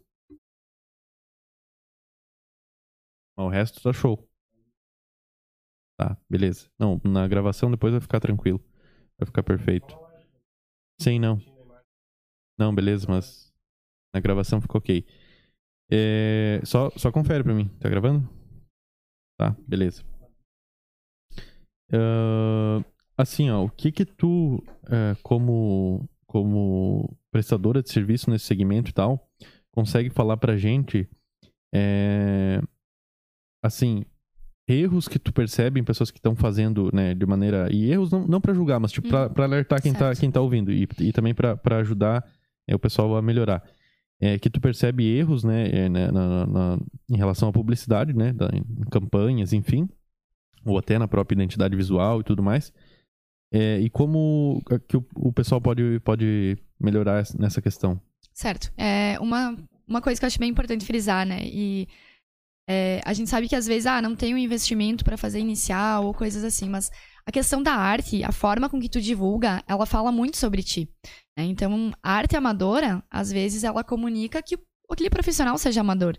O resto tá show. Tá, beleza. Não, na gravação depois vai ficar tranquilo. Vai ficar perfeito. Sim, não. Não, beleza, mas na gravação ficou ok. É, só, só confere pra mim. Tá gravando? Tá, beleza. Ah, assim, ó, o que que tu, eh, como, como prestadora de serviço nesse segmento e tal, consegue falar pra gente, eh, assim, erros que tu percebe em pessoas que estão fazendo, né, de maneira... E erros não, não pra julgar, mas tipo, pra, Uhum. pra alertar quem tá, quem tá ouvindo e, e também pra pra ajudar eh, o pessoal a melhorar. É, que tu percebe erros, né, eh, né, na, na- em relação à publicidade, né, da- em campanhas, enfim, ou até na própria identidade visual e tudo mais. É, e como que o, o pessoal pode, pode melhorar essa- nessa questão? Certo. É uma, uma coisa que eu acho bem importante frisar, né? E é, a gente sabe que às vezes, ah, não tem um investimento para fazer inicial ou coisas assim, mas a questão da arte, a forma com que tu divulga, ela fala muito sobre ti. né? Então, a arte amadora, às vezes, ela comunica que aquele profissional seja amador.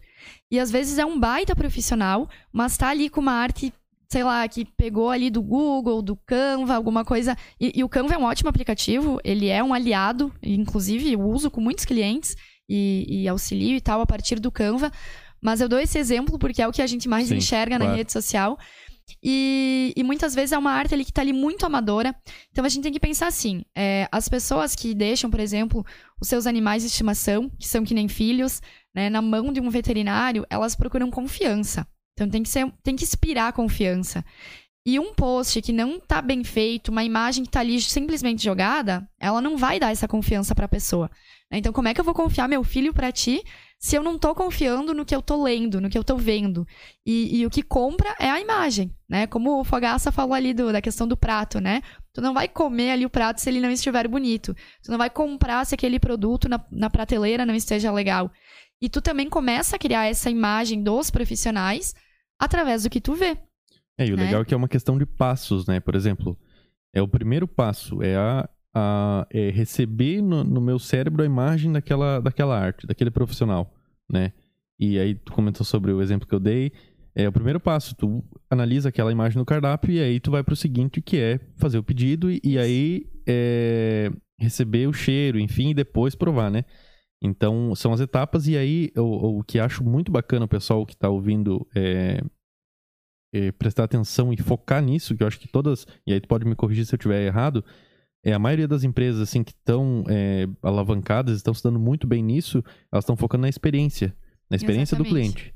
E às vezes é um baita profissional, mas tá ali com uma arte, sei lá, que pegou ali do Google, do Canva, alguma coisa. E, e o Canva é um ótimo aplicativo, ele é um aliado, inclusive eu uso com muitos clientes e, e auxilio e tal a partir do Canva. Mas eu dou esse exemplo porque é o que a gente mais Sim, enxerga na claro. rede social. E, e muitas vezes é uma arte ali que tá ali muito amadora. Então a gente tem que pensar assim: é, as pessoas que deixam, por exemplo, os seus animais de estimação, que são que nem filhos, né, na mão de um veterinário, elas procuram confiança. Então tem que, ser, tem que inspirar confiança. E um post que não tá bem feito, uma imagem que tá ali simplesmente jogada, ela não vai dar essa confiança pra pessoa. né? Então, como é que eu vou confiar meu filho pra ti se eu não tô confiando no que eu tô lendo, no que eu tô vendo? E, e o que compra é a imagem, né? Como o Fogaça falou ali do- da questão do prato, né? Tu não vai comer ali o prato se ele não estiver bonito. Tu não vai comprar se aquele produto na, na prateleira não esteja legal. E tu também começa a criar essa imagem dos profissionais através do que tu vê. É, e o Né? legal é que é uma questão de passos, né? Por exemplo, é o primeiro passo, é a, a é, receber no, no, meu cérebro a imagem daquela, daquela arte, daquele profissional, né? E aí tu comentou sobre o exemplo que eu dei. É o primeiro passo, tu analisa aquela imagem no cardápio e aí tu vai para o seguinte, que é fazer o pedido e, e aí é, receber o cheiro, enfim, e depois provar, né? Então, são as etapas, e aí o, que acho muito bacana o pessoal que está ouvindo é, é, prestar atenção e focar nisso, que eu acho que todas, e aí tu pode me corrigir se eu estiver errado, é a maioria das empresas assim que estão é, alavancadas, estão se dando muito bem nisso, elas estão focando na experiência, na experiência Exatamente. do cliente.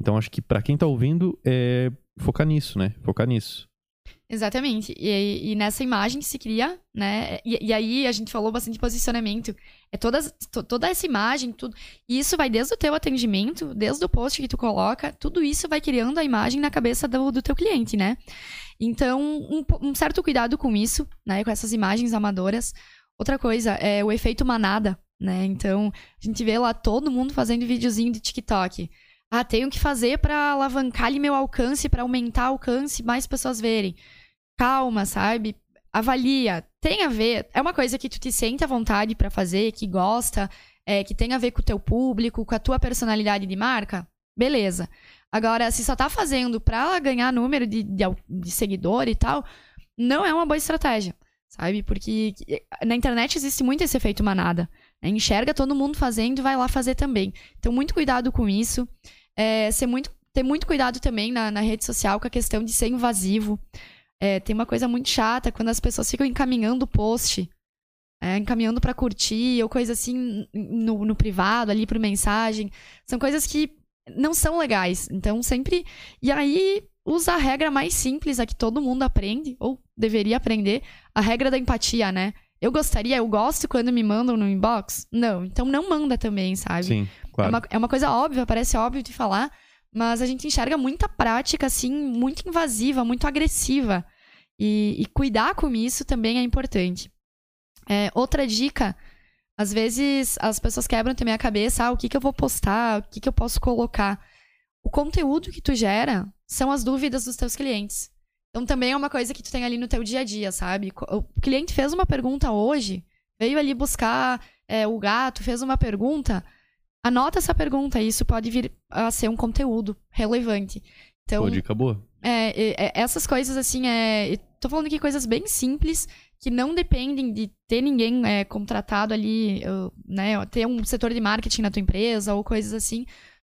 Então, acho que para quem está ouvindo, é focar nisso, né? Focar nisso. Exatamente. E, e, nessa imagem se cria, né? E, e, aí a gente falou bastante de posicionamento. É toda, toda essa imagem, tudo. E isso vai desde o teu atendimento, desde o post que tu coloca, tudo isso vai criando a imagem na cabeça do, do teu cliente, né? Então, um, um, certo cuidado com isso, né? Com essas imagens amadoras. Outra coisa é o efeito manada, né? Então, a gente vê lá todo mundo fazendo videozinho de TikTok. Ah, tenho que fazer para alavancar ali meu alcance, para aumentar o alcance, mais pessoas verem. Calma, sabe? Avalia. Tem a ver. É uma coisa que tu te sente à vontade para fazer, que gosta, é, que tem a ver com o teu público, com a tua personalidade de marca. Beleza. Agora, se só tá fazendo pra ganhar número de, de, de seguidor e tal, não é uma boa estratégia, sabe? Porque na internet existe muito esse efeito manada. Né? Enxerga todo mundo fazendo e vai lá fazer também. Então, muito cuidado com isso é, ser muito, ter muito cuidado também na, na rede social com a questão de ser invasivo. É, tem uma coisa muito chata quando as pessoas ficam encaminhando o post, é, encaminhando para curtir ou coisa assim no, no privado, ali por mensagem. São coisas que não são legais. Então, sempre. E aí, usa a regra mais simples, a que todo mundo aprende, ou deveria aprender, a regra da empatia, né? Eu gostaria, eu gosto quando me mandam no inbox? Não, então não manda também, sabe? Sim. Claro. É, uma, é uma coisa óbvia, parece óbvio de falar, mas a gente enxerga muita prática, assim, muito invasiva, muito agressiva. E, e cuidar com isso também é importante. É, outra dica, às vezes as pessoas quebram também a cabeça, ah, o que, que eu vou postar, o que, que eu posso colocar. O conteúdo que tu gera são as dúvidas dos teus clientes. Então também é uma coisa que tu tem ali no teu dia a dia, sabe? O cliente fez uma pergunta hoje, veio ali buscar é, o gato, fez uma pergunta, Anota essa pergunta, isso pode vir a ser um conteúdo relevante. Então, Pô, dica boa. É, é, essas coisas, assim, é, tô falando aqui coisas bem simples, que não dependem de ter ninguém é, contratado ali, né, ter um setor de marketing na tua empresa ou coisas assim,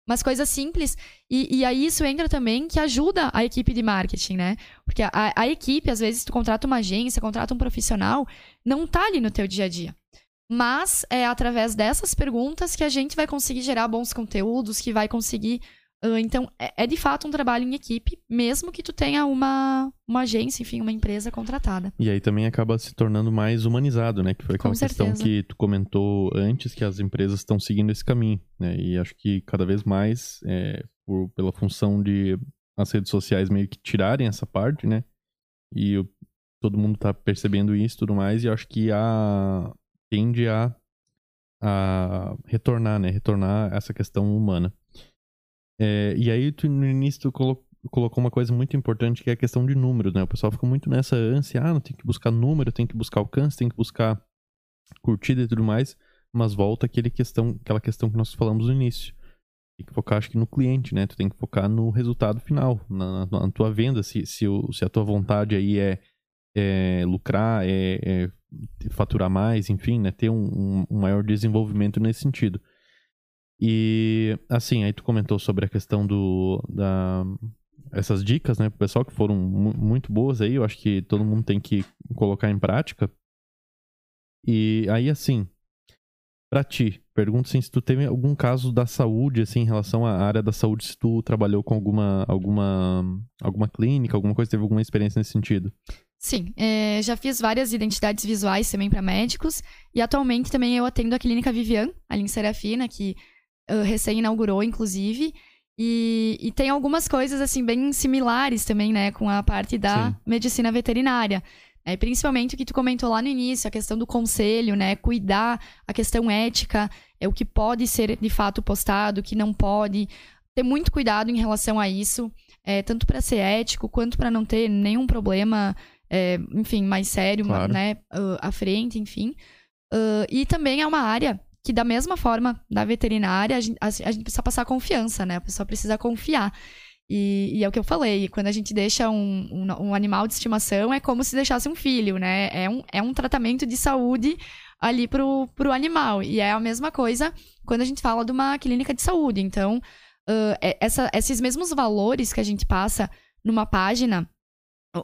mas coisas simples. E, e aí isso entra também que ajuda a equipe de marketing, né? Porque a, a equipe, às vezes, tu contrata uma agência, contrata um profissional, não tá ali no teu dia a dia. Mas é através dessas perguntas que a gente vai conseguir gerar bons conteúdos, que vai conseguir. Então, é, é, de fato um trabalho em equipe, mesmo que tu tenha uma, uma agência, enfim, uma empresa contratada. E aí também acaba se tornando mais humanizado, né? Que foi aquela questão que tu comentou antes, que as empresas estão seguindo esse caminho, né? E acho que cada vez mais, é, por, pela função de as redes sociais meio que tirarem essa parte, né? E eu, todo mundo tá percebendo isso e tudo mais, e acho que a, tende a, a retornar, né? Retornar essa questão humana. É, e aí, tu, no início, tu colocou, colocou uma coisa muito importante que é a questão de números, né? O pessoal fica muito nessa ânsia, ah, não tem que buscar número, tem que buscar alcance, tem que buscar curtida e tudo mais, mas volta aquele questão, aquela questão que nós falamos no início. Tem que focar, acho que, no cliente, né? Tu tem que focar no resultado final, na, na tua venda, se, se, o, se a tua vontade aí é, é lucrar, é, é faturar mais, enfim, né? Ter um, um, maior desenvolvimento nesse sentido. E, assim, aí tu comentou sobre a questão do... Da, essas dicas, né, pro pessoal que foram muito boas aí, eu acho que todo mundo tem que colocar em prática. E aí, assim, para ti, pergunto assim, se tu teve algum caso da saúde, assim, em relação à área da saúde, se tu trabalhou com alguma, alguma, alguma clínica, alguma coisa, teve alguma experiência nesse sentido? Sim, é, já fiz várias identidades visuais também para médicos e atualmente também eu atendo a clínica Vivian, ali em Serafina, que uh, recém inaugurou, inclusive. E, e, tem algumas coisas assim bem similares também, né, com a parte da Sim. medicina veterinária. É, principalmente o que tu comentou lá no início, a questão do conselho, né? Cuidar, a questão ética, é o que pode ser de fato postado, o que não pode. Ter muito cuidado em relação a isso, é, tanto para ser ético quanto para não ter nenhum problema é, enfim, mais sério, Claro. né? uh, à frente, enfim. Uh, e também é uma área que, da mesma forma da veterinária, a gente, a, gente precisa passar confiança, né? A pessoa precisa confiar. E, e é o que eu falei, quando a gente deixa um, um, um animal de estimação, é como se deixasse um filho, né? É um, é um tratamento de saúde ali pro, pro animal. E é a mesma coisa quando a gente fala de uma clínica de saúde. Então, uh, essa- esses mesmos valores que a gente passa numa página,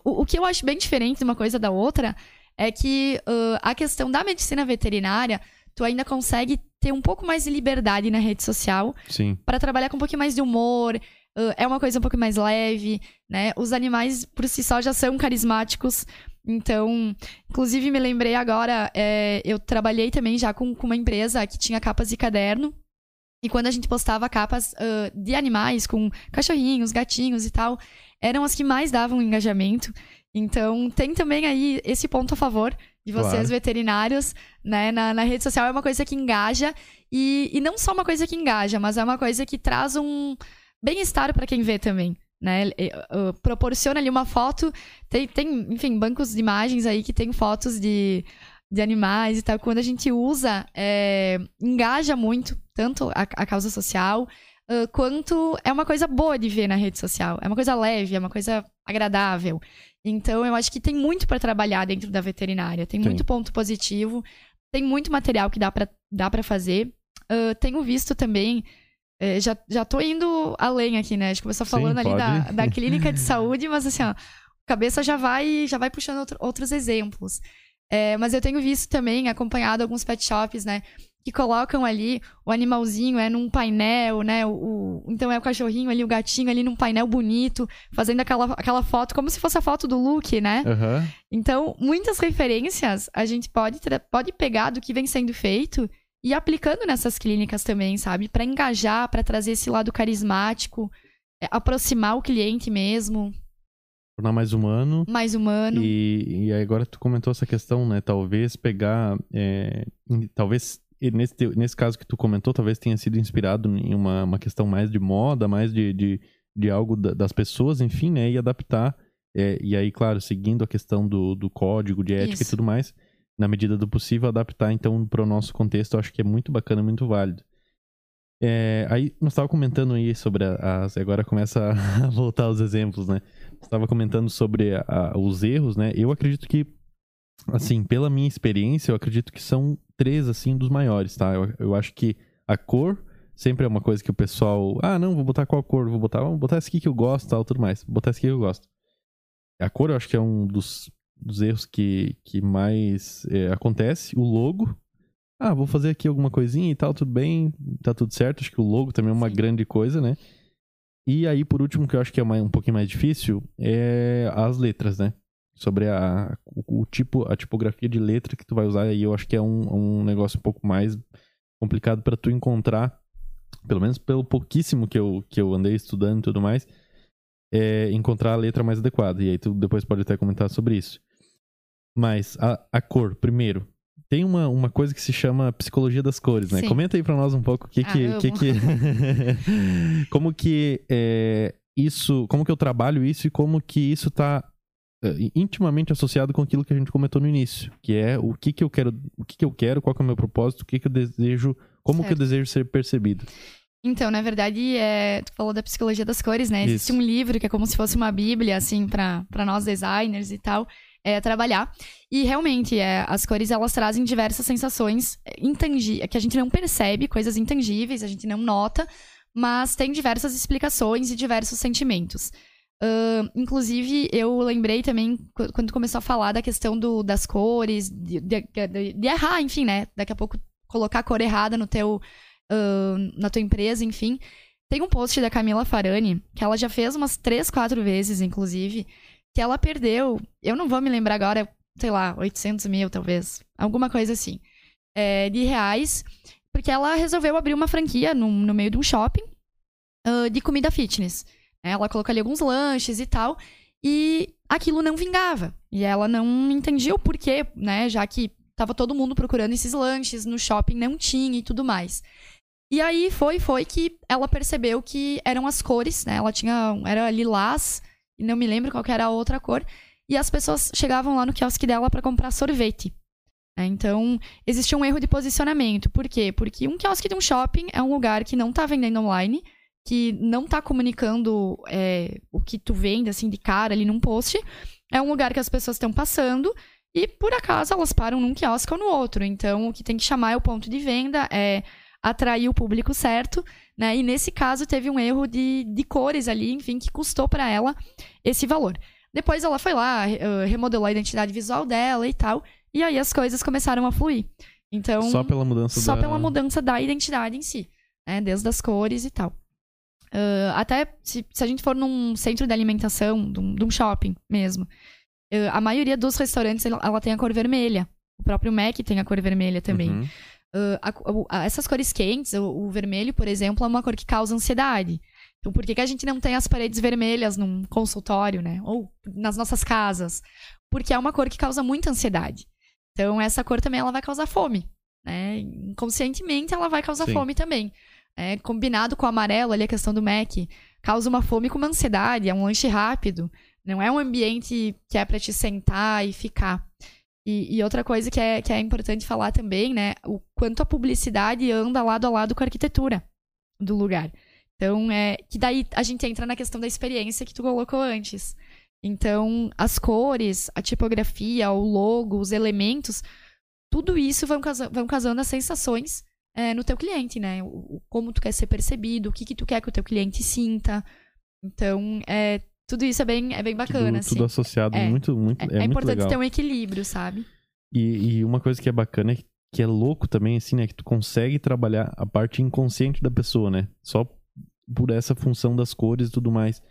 o, o que eu acho bem diferente de uma coisa da outra é que uh, a questão da medicina veterinária, tu ainda consegue ter um pouco mais de liberdade na rede social Sim. para trabalhar com um pouquinho mais de humor. uh, é uma coisa um pouco mais leve, né? Os animais por si só já são carismáticos. Então, inclusive me lembrei agora, é, eu trabalhei também já com, com uma empresa que tinha capas de caderno. E quando a gente postava capas ah, de animais, com cachorrinhos, gatinhos e tal, eram as que mais davam engajamento. Então, tem também aí esse ponto a favor de vocês, Claro. veterinários, né? Na, na rede social é uma coisa que engaja. E, e não só uma coisa que engaja, mas é uma coisa que traz um bem-estar para quem vê também. Né? E, uh, proporciona ali uma foto. Tem, tem, enfim, bancos de imagens aí que tem fotos de, de animais e tal. Quando a gente usa, é, engaja muito, tanto a, a causa social, uh, quanto é uma coisa boa de ver na rede social. É uma coisa leve, é uma coisa agradável. Então, eu acho que tem muito para trabalhar dentro da veterinária. Tem Tem. muito ponto positivo. Tem muito material que dá para dá pra fazer. Uh, tenho visto também. eh, já, já tô indo além aqui, né? A gente começou Sim, falando ali da, da clínica de saúde, mas assim, ó, a cabeça já vai, já vai puxando outro- outros exemplos. É, mas eu tenho visto também, acompanhado alguns pet shops, né? Que colocam ali o animalzinho é num painel, né? O, o- então é o cachorrinho ali, o gatinho ali num painel bonito, fazendo aquela, aquela foto, como se fosse a foto do Luke, né? Aham. Então, muitas referências a gente pode, pode pegar do que vem sendo feito e aplicando nessas clínicas também, sabe? Pra engajar, pra trazer esse lado carismático, é, aproximar o cliente mesmo, Tornar mais humano. mais humano. E, e agora tu comentou essa questão, né? Talvez pegar. é, talvez nesse, nesse caso que tu comentou, talvez tenha sido inspirado em uma, uma questão mais de moda, mais de, de, de algo da- das pessoas, enfim, né? E adaptar. é, e aí, claro, seguindo a questão do, do código de ética Isso. e tudo mais, na medida do possível, adaptar então para o nosso contexto, eu acho que é muito bacana, muito válido. É, aí, nós estava comentando aí sobre as. Agora começa a voltar os exemplos, né? Estava comentando sobre a- os erros, né? Eu acredito que, assim, pela minha experiência, eu acredito que são três, assim, dos maiores, tá? Eu, eu acho que a cor sempre é uma coisa que o pessoal. Ah, não, vou botar qual cor? Vou botar, vou botar essa aqui que eu gosto, tal, tudo mais. Vou botar essa aqui que eu gosto. A cor eu acho que é um dos, dos erros que, que mais é, acontece. O logo. Ah, vou fazer aqui alguma coisinha e tal, tudo bem, tá tudo certo. Acho que o logo também é uma Sim. grande coisa, né? E aí, por último, que eu acho que é um pouquinho mais difícil, é as letras, né? Sobre a, o, o tipo, a tipografia de letra que tu vai usar, aí eu acho que é um, um negócio um pouco mais complicado para tu encontrar, pelo menos pelo pouquíssimo que eu, que eu andei estudando e tudo mais, é encontrar a letra mais adequada. E aí tu depois pode até comentar sobre isso. Mas a, a cor, primeiro. Tem uma, uma coisa que se chama psicologia das cores, né? Sim. Comenta aí pra nós um pouco o que Ah, que... que, que... como que é, isso... Como que eu trabalho isso e como que isso tá intimamente associado com aquilo que a gente comentou no início. Que é o que que eu quero... O que que eu quero, qual que é o meu propósito, o que que eu desejo... Como que eu Certo. desejo ser percebido. Então, na verdade, é, tu falou da psicologia das cores, né? Existe Isso. um livro que é como se fosse uma bíblia, assim, pra pra nós designers e tal, é, trabalhar. E realmente, é, as cores, elas trazem diversas sensações intangíveis, que a gente não percebe, coisas intangíveis, a gente não nota, mas tem diversas explicações e diversos sentimentos. Ahn, inclusive, eu lembrei também, qu- quando começou a falar da questão do, das cores, de, de- de- errar, enfim, né? Daqui a pouco colocar a cor errada no teu, ahn, na tua empresa, enfim. Tem um post da Camila Farani, que ela já fez umas três, quatro vezes, inclusive, que ela perdeu, eu não vou me lembrar agora, sei lá, 800 mil, talvez, alguma coisa assim, é, de reais, porque ela resolveu abrir uma franquia no, no meio de um shopping ah, de comida fitness. Ela colocou ali alguns lanches e tal, e aquilo não vingava. E ela não entendia o porquê, né? Já que tava todo mundo procurando esses lanches, no shopping não tinha e tudo mais. E aí foi, foi que ela percebeu que eram as cores, né? Ela tinha, era lilás, não me lembro qual era a outra cor. e as pessoas chegavam lá no quiosque dela para comprar sorvete. É, então, existe um erro de posicionamento. Por quê? Porque um quiosque de um shopping é um lugar que não está vendendo online, que não está comunicando é, o que tu vende, assim, de cara ali num post. É um lugar que as pessoas estão passando e, por acaso, elas param num quiosque ou no outro. Então, o que tem que chamar é o ponto de venda, é atrair o público certo, né? E nesse caso, teve um erro de, de cores ali, enfim, que custou para ela esse valor. Depois ela foi lá, remodelou a identidade visual dela e tal. E aí as coisas começaram a fluir. Então. Só pela mudança Só da... pela mudança da identidade em si. Né? Desde as cores e tal. Uh, até se, se, a gente for num centro de alimentação, de um, de um shopping mesmo, uh, a maioria dos restaurantes ela, ela, tem a cor vermelha. O próprio Mac tem a cor vermelha também. Uhum. Uh, a, a, essas cores quentes, o, o, vermelho, por exemplo, é uma cor que causa ansiedade. Então, por que, que a gente não tem as paredes vermelhas num consultório, né? Ou nas nossas casas? Porque é uma cor que causa muita ansiedade. Então, essa cor também ela vai causar fome. Né? Inconscientemente, ela vai causar Sim. fome também. É, combinado com o amarelo, ali a questão do Mac, causa uma fome com uma ansiedade, é um lanche rápido. Não é um ambiente que é para te sentar e ficar. E, e, outra coisa que é, que é importante falar também, né? O quanto a publicidade anda lado a lado com a arquitetura do lugar. Então, é que daí a gente entra na questão da experiência que tu colocou antes. Então, as cores, a tipografia, o logo, os elementos, tudo isso vão, vão casando as sensações é, no teu cliente, né? O, como tu quer ser percebido, o que, que tu quer que o teu cliente sinta. Então, é, tudo isso é bem, é bem bacana. Tudo, assim. tudo associado, é, muito, muito. É, é, é importante legal. ter um equilíbrio, sabe? E, e, uma coisa que é bacana é que é louco também, assim, né? Que tu consegue trabalhar a parte inconsciente da pessoa, né? Só por essa função das cores e tudo mais.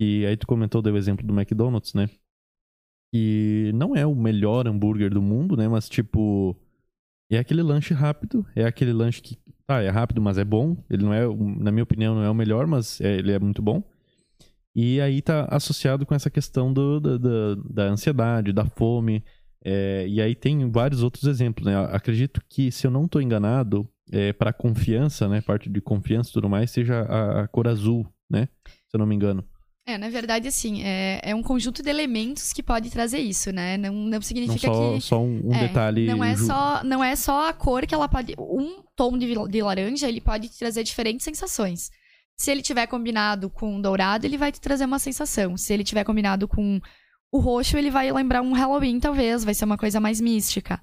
E aí tu comentou, deu o exemplo do McDonald's, né? Que não é o melhor hambúrguer do mundo, né? Mas tipo, é aquele lanche rápido, é aquele lanche que, tá, é rápido, mas é bom. Ele não é, na minha opinião, não é o melhor, mas é, ele é muito bom. E aí tá associado com essa questão do, do, do da ansiedade, da fome. É, e aí tem vários outros exemplos, né? Acredito que, se eu não estou enganado, é, para confiança, né? Parte de confiança e tudo mais, seja a, a cor azul, né? Se eu não me engano. É, na verdade, assim, é, é um conjunto de elementos que pode trazer isso, né? Não, não significa não só, que. Só um, um é, detalhe. Não é, só, não é só a cor que ela pode. Um tom de, de laranja, ele pode trazer diferentes sensações. Se ele tiver combinado com dourado, ele vai te trazer uma sensação. Se ele tiver combinado com o roxo, ele vai lembrar um Halloween, talvez. Vai ser uma coisa mais mística.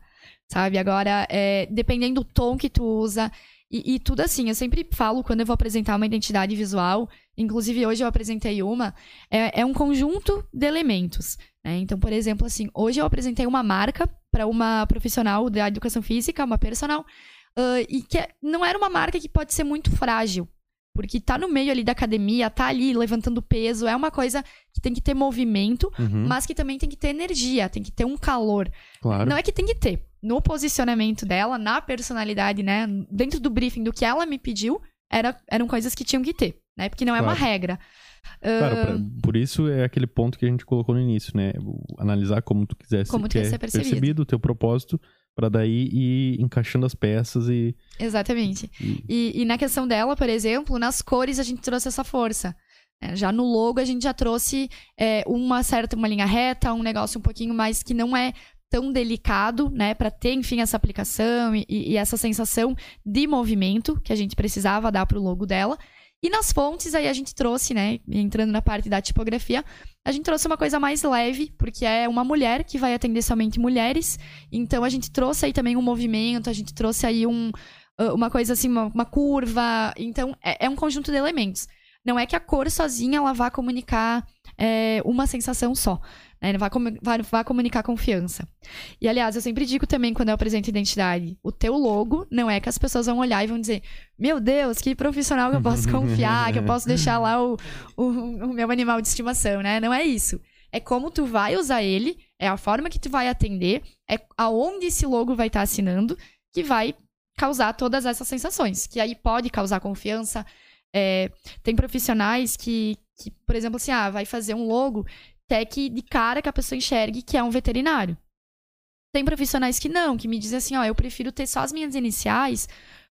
Sabe? Agora, é, dependendo do tom que tu usa. E, e, tudo assim, eu sempre falo quando eu vou apresentar uma identidade visual, inclusive hoje eu apresentei uma, é, é um conjunto de elementos. Né? Então, por exemplo, assim, hoje eu apresentei uma marca para uma profissional da educação física, uma personal, uh, e que é, não era uma marca que pode ser muito frágil. Porque tá no meio ali da academia, tá ali levantando peso, é uma coisa que tem que ter movimento, uhum. mas que também tem que ter energia, tem que ter um calor. Claro. Não é que tem que ter. No posicionamento dela, na personalidade, né? Dentro do briefing do que ela me pediu, era, eram coisas que tinham que ter, né? Porque não é claro. uma regra. Claro, pra, por isso é aquele ponto que a gente colocou no início, né? Analisar como tu quisesse como tu quer ser percebido. percebido, o teu propósito, para daí ir encaixando as peças e. Exatamente. E... E, e... na questão dela, por exemplo, nas cores a gente trouxe essa força. É, já no logo a gente já trouxe é, uma certa, uma linha reta, um negócio um pouquinho mais que não é tão delicado, né, para ter, enfim, essa aplicação e, e, essa sensação de movimento que a gente precisava dar para o logo dela. E nas fontes, aí a gente trouxe, né, entrando na parte da tipografia, a gente trouxe uma coisa mais leve, porque é uma mulher que vai atender somente mulheres. Então a gente trouxe aí também um movimento, a gente trouxe aí um, uma coisa assim, uma, uma curva. Então é, é, um conjunto de elementos. Não é que a cor sozinha ela vá comunicar é, uma sensação só. Né? Comunicar confiança. E, aliás, eu sempre digo também, quando eu apresento identidade, o teu logo não é que as pessoas vão olhar e vão dizer meu Deus, que profissional que eu posso confiar, que eu posso deixar lá o, o, o meu animal de estimação, né? Não é isso. É como tu vai usar ele, é a forma que tu vai atender, é aonde esse logo vai estar tá assinando, que vai causar todas essas sensações. Que aí pode causar confiança. É, tem profissionais que, que, por exemplo, assim, ah, vai fazer um logo até que de cara que a pessoa enxergue que é um veterinário. Tem profissionais que não, que me dizem assim, ó, eu prefiro ter só as minhas iniciais,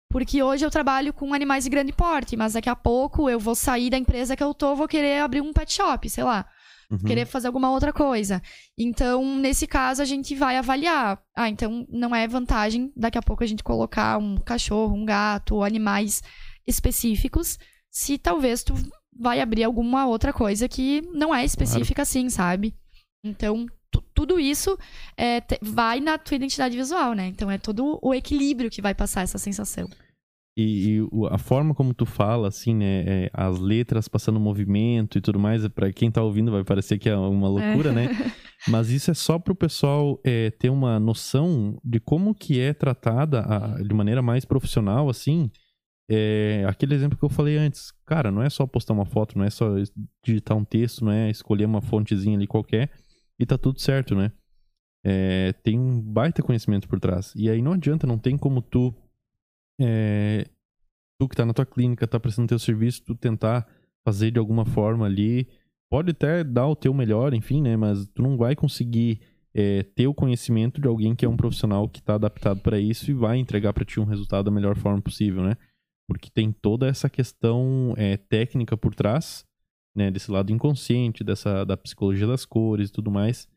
porque hoje eu trabalho com animais de grande porte, mas daqui a pouco eu vou sair da empresa que eu tô, vou querer abrir um pet shop, sei lá. uhum. querer fazer alguma outra coisa. Então, nesse caso, a gente vai avaliar. Ah, então não é vantagem daqui a pouco a gente colocar um cachorro, um gato ou animais específicos, se talvez tu vai abrir alguma outra coisa que não é específica claro. assim, sabe? Então, tudo isso é, vai na tua identidade visual, né? Então é todo o equilíbrio que vai passar essa sensação. E, e a forma como tu fala, assim, né? É, as letras passando movimento e tudo mais, para quem tá ouvindo vai parecer que é uma loucura, é. né? Mas isso é só pro pessoal é, ter uma noção de como que é tratada a, de maneira mais profissional, assim. É, aquele exemplo que eu falei antes. Cara, não é só postar uma foto, não é só digitar um texto, não é escolher uma fontezinha ali qualquer e tá tudo certo, né? É, tem um baita conhecimento por trás. E aí não adianta, não tem como tu, é, tu que tá na tua clínica, tá prestando teu serviço, tu tentar fazer de alguma forma ali. Pode até dar o teu melhor, enfim, né? Mas tu não vai conseguir é, ter o conhecimento de alguém que é um profissional que está adaptado para isso e vai entregar para ti um resultado da melhor forma possível, né? Porque tem toda essa questão é, técnica por trás né, desse lado inconsciente, dessa da psicologia das cores e tudo mais,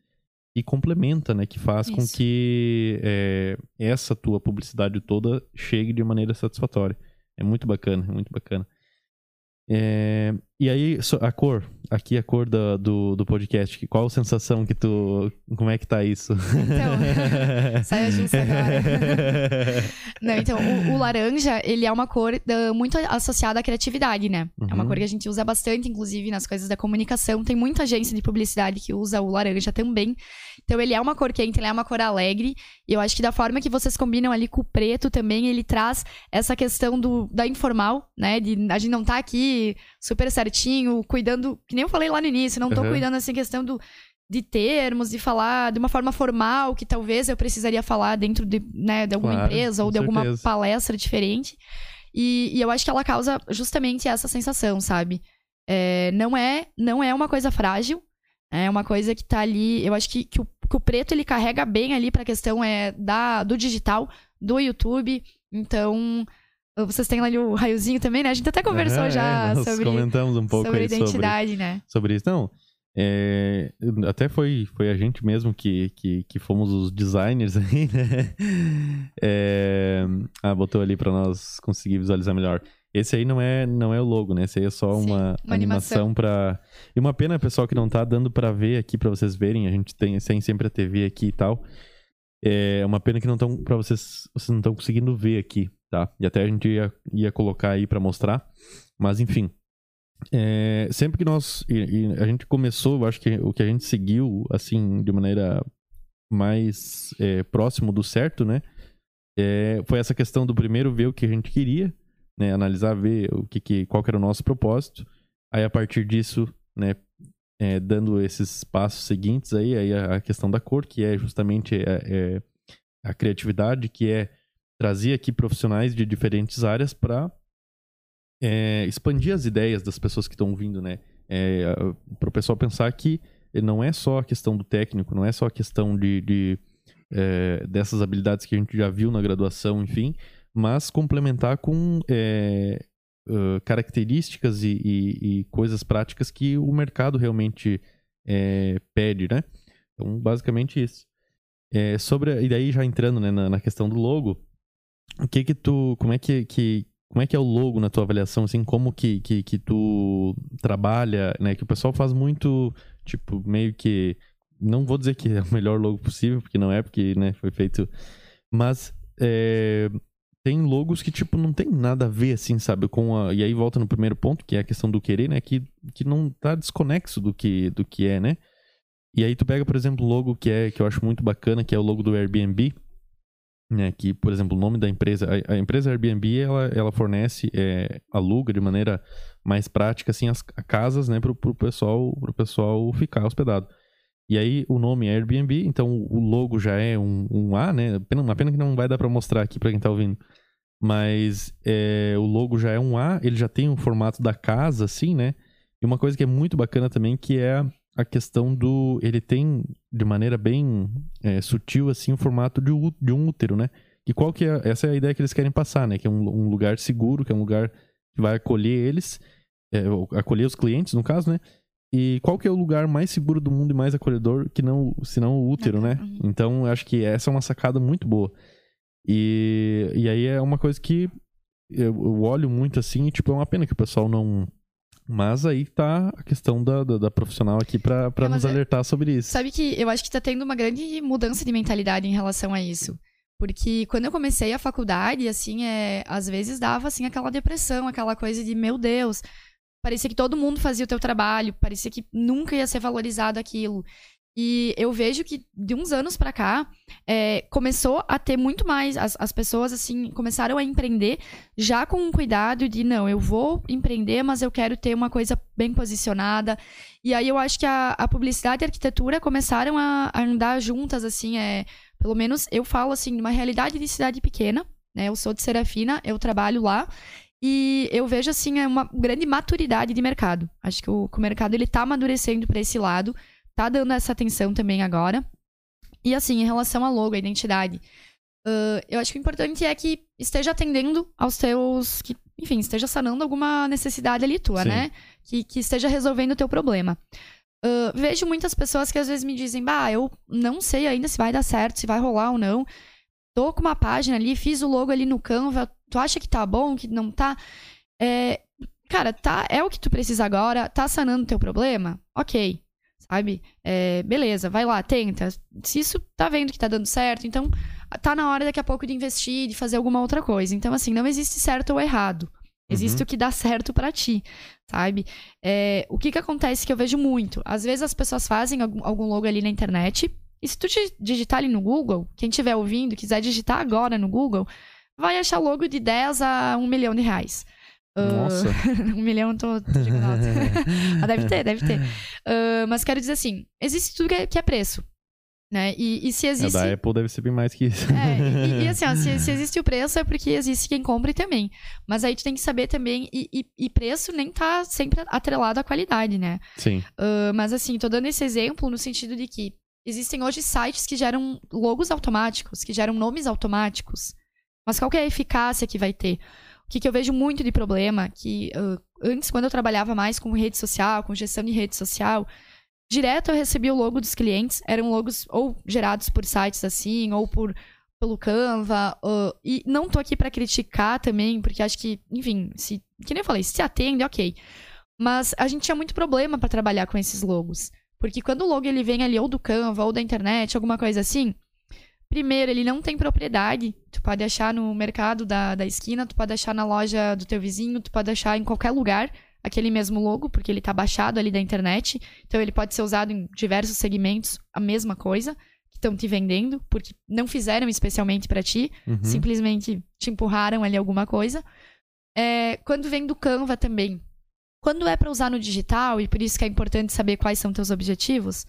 e complementa, né, que faz Isso. com que é, essa tua publicidade toda chegue de maneira satisfatória. É muito bacana, é muito bacana. É, e aí, a cor, aqui a cor do, do, do, podcast, qual a sensação que tu. Como é que tá isso? Então, sai justo agora. Não, então, o, o, laranja, ele é uma cor uh, muito associada à criatividade, né? Uhum. É uma uhum. cor que a gente usa bastante, inclusive, nas coisas da comunicação. Tem muita agência de publicidade que usa o laranja também. Então, ele é uma cor quente, ele é uma cor alegre. E eu acho que da forma que vocês combinam ali com o preto também, ele traz essa questão do, da informal, né? De a gente não tá aqui super certinho, cuidando, que nem eu falei lá no início, não tô uhum. cuidando assim questão do de termos, de falar de uma forma formal, que talvez eu precisaria falar dentro de, né, de alguma claro, empresa ou de certeza. alguma palestra diferente. E, e, eu acho que ela causa justamente essa sensação, sabe? É, não é não é uma coisa frágil, é uma coisa que tá ali. Eu acho que, que, o, que o preto ele carrega bem ali pra questão é, da, do digital, do YouTube. Então, vocês têm ali o raiozinho também, né? A gente até conversou já é, nós sobre. comentamos um pouco sobre identidade, sobre, né? Sobre isso. Não. É, até foi, foi a gente mesmo que, que, que fomos os designers aí, né? É, ah, botou ali para nós conseguir visualizar melhor. Esse aí não é, não é o logo, né? Esse aí é só Sim, uma, uma, animação para E uma pena, pessoal, que não tá dando para ver aqui para vocês verem. A gente tem, tem sempre a TV aqui e tal. É uma pena que não estão para vocês, vocês não estão conseguindo ver aqui tá? E até a gente ia, ia colocar aí para mostrar. Mas enfim. É, sempre que nós. E, e a gente começou, eu acho que o que a gente seguiu, assim, de maneira mais é, próximo do certo, né? É, foi essa questão do primeiro ver o que a gente queria, né? Analisar, ver o que, que qual que era o nosso propósito. Aí a partir disso, né? É, dando esses passos seguintes aí, aí a, a, questão da cor, que é justamente é, é a criatividade, que é trazer aqui profissionais de diferentes áreas para é, expandir as ideias das pessoas que estão vindo, né? É, para o pessoal pensar que não é só a questão do técnico, não é só a questão de, de é, dessas habilidades que a gente já viu na graduação, enfim, mas complementar com é, uh, características e, e, e, coisas práticas que o mercado realmente é, pede, né? Então, basicamente isso. É, sobre, e daí já entrando né, na, na questão do logo, o que que tu, como é que, que como é que é o logo na tua avaliação, assim, como que, que, que tu trabalha, né, que o pessoal faz muito, tipo, meio que, não vou dizer que é o melhor logo possível, porque não é, porque, né, foi feito, mas é, tem logos que, tipo, não tem nada a ver, assim, sabe, com a, e aí volta no primeiro ponto, que é a questão do querer, né, que, que não tá desconexo do que, do que é, né, e aí tu pega, por exemplo, o logo que é, que eu acho muito bacana, que é o logo do Airbnb, né, que, por exemplo, o nome da empresa, a, a empresa Airbnb, ela, ela fornece, é, aluga de maneira mais prática, assim, as casas, né, pro, pro pessoal, pro pessoal ficar hospedado. E aí o nome é Airbnb, então o logo já é um, um A, né, uma pena que não vai dar para mostrar aqui para quem tá ouvindo. Mas é, o logo já é um A, ele já tem o formato da casa, assim, né, e uma coisa que é muito bacana também, que é a questão do. Ele tem, de maneira bem é, sutil, assim, o formato de, de, um útero, né? E qual que é. Essa é a ideia que eles querem passar, né? Que é um, um lugar seguro, que é um lugar que vai acolher eles, é, acolher os clientes, no caso, né? E qual que é o lugar mais seguro do mundo e mais acolhedor que não, senão o útero, né? Uhum. Então, eu acho que essa é uma sacada muito boa. E, e aí é uma coisa que eu, eu olho muito assim, e, tipo, é uma pena que o pessoal não. Mas aí tá a questão da, da, da profissional aqui pra É, nos é- alertar sobre isso. Sabe que eu acho que tá tendo uma grande mudança de mentalidade em relação a isso. Porque quando eu comecei a faculdade, assim, é, às vezes dava, assim, aquela depressão, aquela coisa de, meu Deus, parecia que todo mundo fazia o teu trabalho, parecia que nunca ia ser valorizado aquilo. E eu vejo que de uns anos pra cá, é, começou a ter muito mais, as, as pessoas, assim, começaram a empreender já com um cuidado de, não, eu vou empreender, mas eu quero ter uma coisa bem posicionada. E aí eu acho que a, a publicidade e a arquitetura começaram a, a andar juntas, assim, é, pelo menos eu falo, assim, de uma realidade de cidade pequena, né? Eu sou de Serafina, eu trabalho lá. E eu vejo, assim, é uma grande maturidade de mercado. Acho que o, o mercado, ele tá amadurecendo para esse lado, tá dando essa atenção também agora. E, assim, em relação a logo, a identidade, ãh, eu acho que o importante é que esteja atendendo aos teus... Que, enfim, esteja sanando alguma necessidade ali tua, Sim. né? Que, que esteja resolvendo o teu problema. Ãh, vejo muitas pessoas que às vezes me dizem, bah, eu não sei ainda se vai dar certo, se vai rolar ou não. Tô com uma página ali, fiz o logo ali no Canva, tu acha que tá bom, que não tá? É, cara, tá, é o que tu precisa agora, tá sanando o teu problema? Ok, sabe? É, beleza, vai lá, tenta. Se isso tá vendo que tá dando certo, então tá na hora daqui a pouco de investir, de fazer alguma outra coisa. Então, assim, não existe certo ou errado. Existe Uhum. o que dá certo pra ti, sabe? É, o que que acontece que eu vejo muito? Às vezes as pessoas fazem algum, algum logo ali na internet, e se tu di- digitar ali no Google, quem estiver ouvindo, quiser digitar agora no Google, vai achar logo de 10 a 1 milhão de reais. Nossa. um milhão, tô, tô jogando alto. Ah, deve ter, deve ter. Ah, mas quero dizer assim, existe tudo que é, que é preço. Né? E, e se A existe. da Apple deve ser bem mais que isso. É, e, e assim, ó, se, se existe o preço é porque existe quem compre também. Mas aí tu tem que saber também, e, e- e preço nem tá sempre atrelado à qualidade, né? Sim. Ah, mas assim, tô dando esse exemplo no sentido de que existem hoje sites que geram logos automáticos, que geram nomes automáticos. Mas qual que é a eficácia que vai ter? Que, que eu vejo muito de problema, que ah, antes, quando eu trabalhava mais com rede social, com gestão de rede social, direto eu recebia o logo dos clientes, eram logos ou gerados por sites assim, ou por pelo Canva, ah, e não tô aqui pra criticar também, porque acho que, enfim, se, que nem eu falei, se atende, ok. Mas a gente tinha muito problema pra trabalhar com esses logos. Porque quando o logo ele vem ali ou do Canva ou da internet, alguma coisa assim, primeiro, ele não tem propriedade. Tu pode achar no mercado da, da esquina, tu pode achar na loja do teu vizinho, tu pode achar em qualquer lugar aquele mesmo logo, porque ele tá baixado ali da internet. Então ele pode ser usado em diversos segmentos, a mesma coisa que estão te vendendo, porque não fizeram especialmente pra ti, Uhum. simplesmente te empurraram ali alguma coisa. É, quando vem do Canva também. Quando é pra usar no digital, e por isso que é importante saber quais são teus objetivos,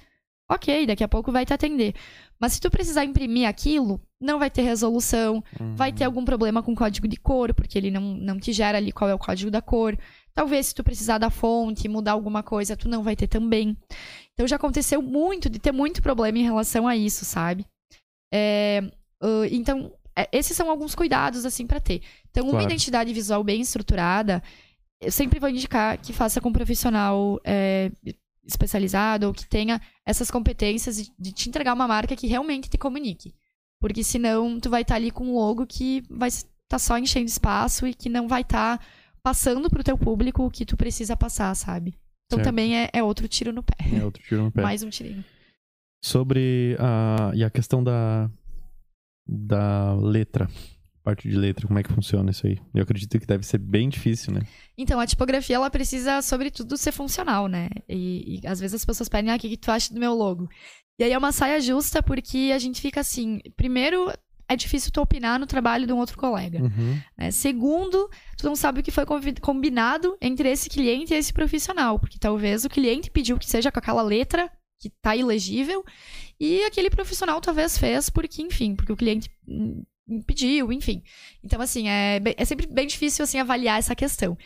ok, daqui a pouco vai te atender. Mas se tu precisar imprimir aquilo, não vai ter resolução, vai ter algum problema com o código de cor, porque ele não, não te gera ali qual é o código da cor. Talvez se tu precisar da fonte, mudar alguma coisa, tu não vai ter também. Então já aconteceu muito de ter muito problema em relação a isso, sabe? É, ah, então, é, esses são alguns cuidados, assim, pra ter. Então, uma Claro. identidade visual bem estruturada, eu sempre vou indicar que faça com um profissional é, especializado ou que tenha essas competências de, de te entregar uma marca que realmente te comunique. Porque senão tu vai estar ali com um logo que vai estar só enchendo espaço e que não vai estar passando pro teu público o que tu precisa passar, sabe? Então Certo. também é, é outro tiro no pé. É outro tiro no pé. Mais um tirinho. Sobre a, e a questão da, da letra, parte de letra, como é que funciona isso aí? Eu acredito que deve ser bem difícil, né? Então, a tipografia, ela precisa, sobretudo, ser funcional, né? E, e às vezes as pessoas pedem, ah, o que, que tu acha do meu logo? E aí é uma saia justa, porque a gente fica assim, primeiro, é difícil tu opinar no trabalho de um outro colega. Uhum. né? Segundo, tu não sabe o que foi combinado entre esse cliente e esse profissional, porque talvez o cliente pediu que seja com aquela letra que tá ilegível e aquele profissional talvez fez porque, enfim, porque o cliente hum, pediu, enfim. Então, assim, é, é sempre bem difícil, assim, avaliar essa questão.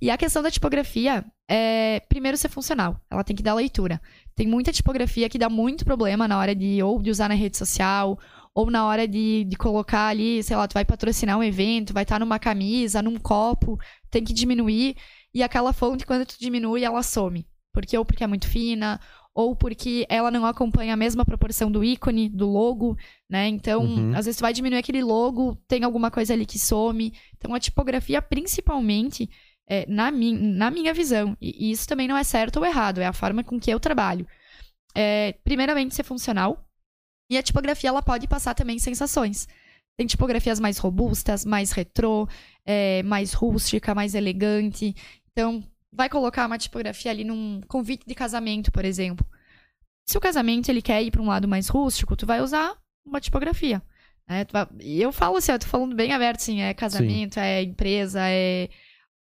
E a questão da tipografia é, primeiro, ser funcional. Ela tem que dar leitura. Tem muita tipografia que dá muito problema na hora de, ou de usar na rede social, ou na hora de, de colocar ali, sei lá, tu vai patrocinar um evento, vai estar numa camisa, num copo, tem que diminuir. E aquela fonte, quando tu diminui, ela some. porque ou porque é muito fina, ou porque ela não acompanha a mesma proporção do ícone, do logo, né? Então, Uhum. às vezes tu vai diminuir aquele logo, tem alguma coisa ali que some. Então, a tipografia, principalmente, é, na, min na minha visão, e, e isso também não é certo ou errado, é a forma com que eu trabalho. É, primeiramente, ser funcional. E a tipografia, ela pode passar também sensações. Tem tipografias mais robustas, mais retrô, é, mais rústica, mais elegante. Então, vai colocar uma tipografia ali num convite de casamento, por exemplo. Se o casamento ele quer ir para um lado mais rústico, tu vai usar uma tipografia. né? E eu falo assim, eu tô falando bem aberto, assim, é casamento, é empresa, é.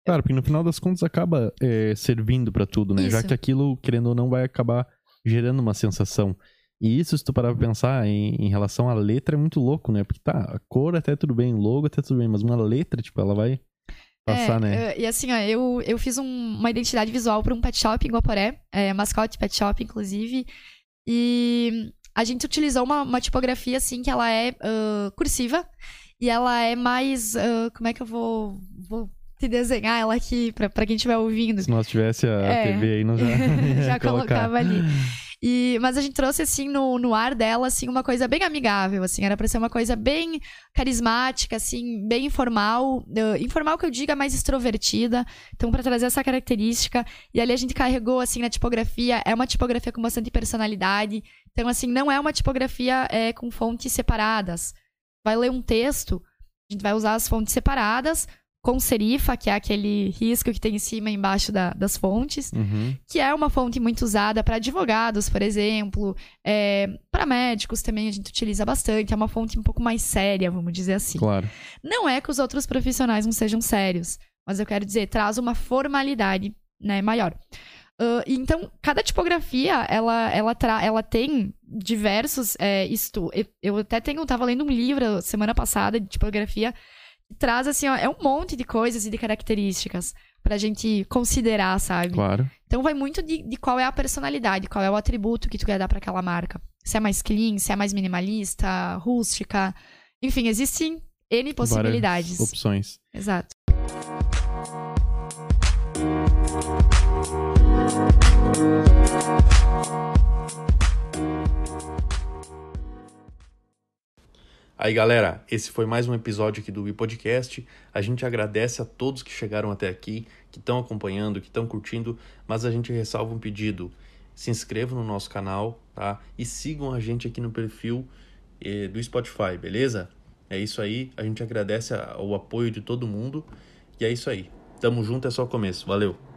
Claro, porque no final das contas acaba é, servindo pra tudo, né? Já Isso. que aquilo, querendo ou não, vai acabar gerando uma sensação. E isso, se tu parar pra pensar em, em relação à letra, é muito louco, né? Porque tá, a cor até tudo bem, o logo até tudo bem, mas uma letra, tipo, ela vai passar, é, né? é, E assim, ó, eu, eu fiz um- uma identidade visual para um pet shop em Guaporé, é, mascote pet shop, inclusive. E a gente utilizou uma, uma tipografia, assim, que ela é ah, cursiva. E ela é mais. ah, como é que eu vou, vou te desenhar ela aqui pra quem estiver ouvindo? Se nós tivesse a É. TV aí, nós já, Já colocava ali. E, mas a gente trouxe, assim, no, no ar dela, assim, uma coisa bem amigável, assim. Era pra ser uma coisa bem carismática, assim, bem informal. eh, informal que eu diga, mais extrovertida. Então, pra trazer essa característica. E ali a gente carregou, assim, na tipografia. É uma tipografia com bastante personalidade. Então, assim, não é uma tipografia eh, com fontes separadas. Vai ler um texto, a gente vai usar as fontes separadas, com serifa, que é aquele risco que tem em cima e embaixo da- das fontes Uhum. que é uma fonte muito usada para advogados, por exemplo, para médicos também a gente utiliza bastante. É uma fonte um pouco mais séria, vamos dizer assim. Claro. Não é que os outros profissionais não sejam sérios, mas eu quero dizer, traz uma formalidade né, maior. E então, cada tipografia, ela, ela, tra ela tem diversos é, estu eu- até tenho, tava lendo um livro semana passada de tipografia traz, assim, ó, é um monte de coisas e de características pra gente considerar, sabe? Claro. Então vai muito de, de qual é a personalidade, qual é o atributo que tu quer dar pra aquela marca. Se é mais clean, se é mais minimalista, rústica. Enfim, existem N possibilidades. Várias opções. Exato. Aí, galera, esse foi mais um episódio aqui do We Podcast. A gente agradece a todos que chegaram até aqui, que estão acompanhando, que estão curtindo, mas a gente ressalva um pedido. Se inscrevam no nosso canal, tá? E sigam a gente aqui no perfil eh, do Spotify, beleza? É isso aí. A gente agradece a- o apoio de todo mundo. E é isso aí. Tamo junto, é só o começo. Valeu!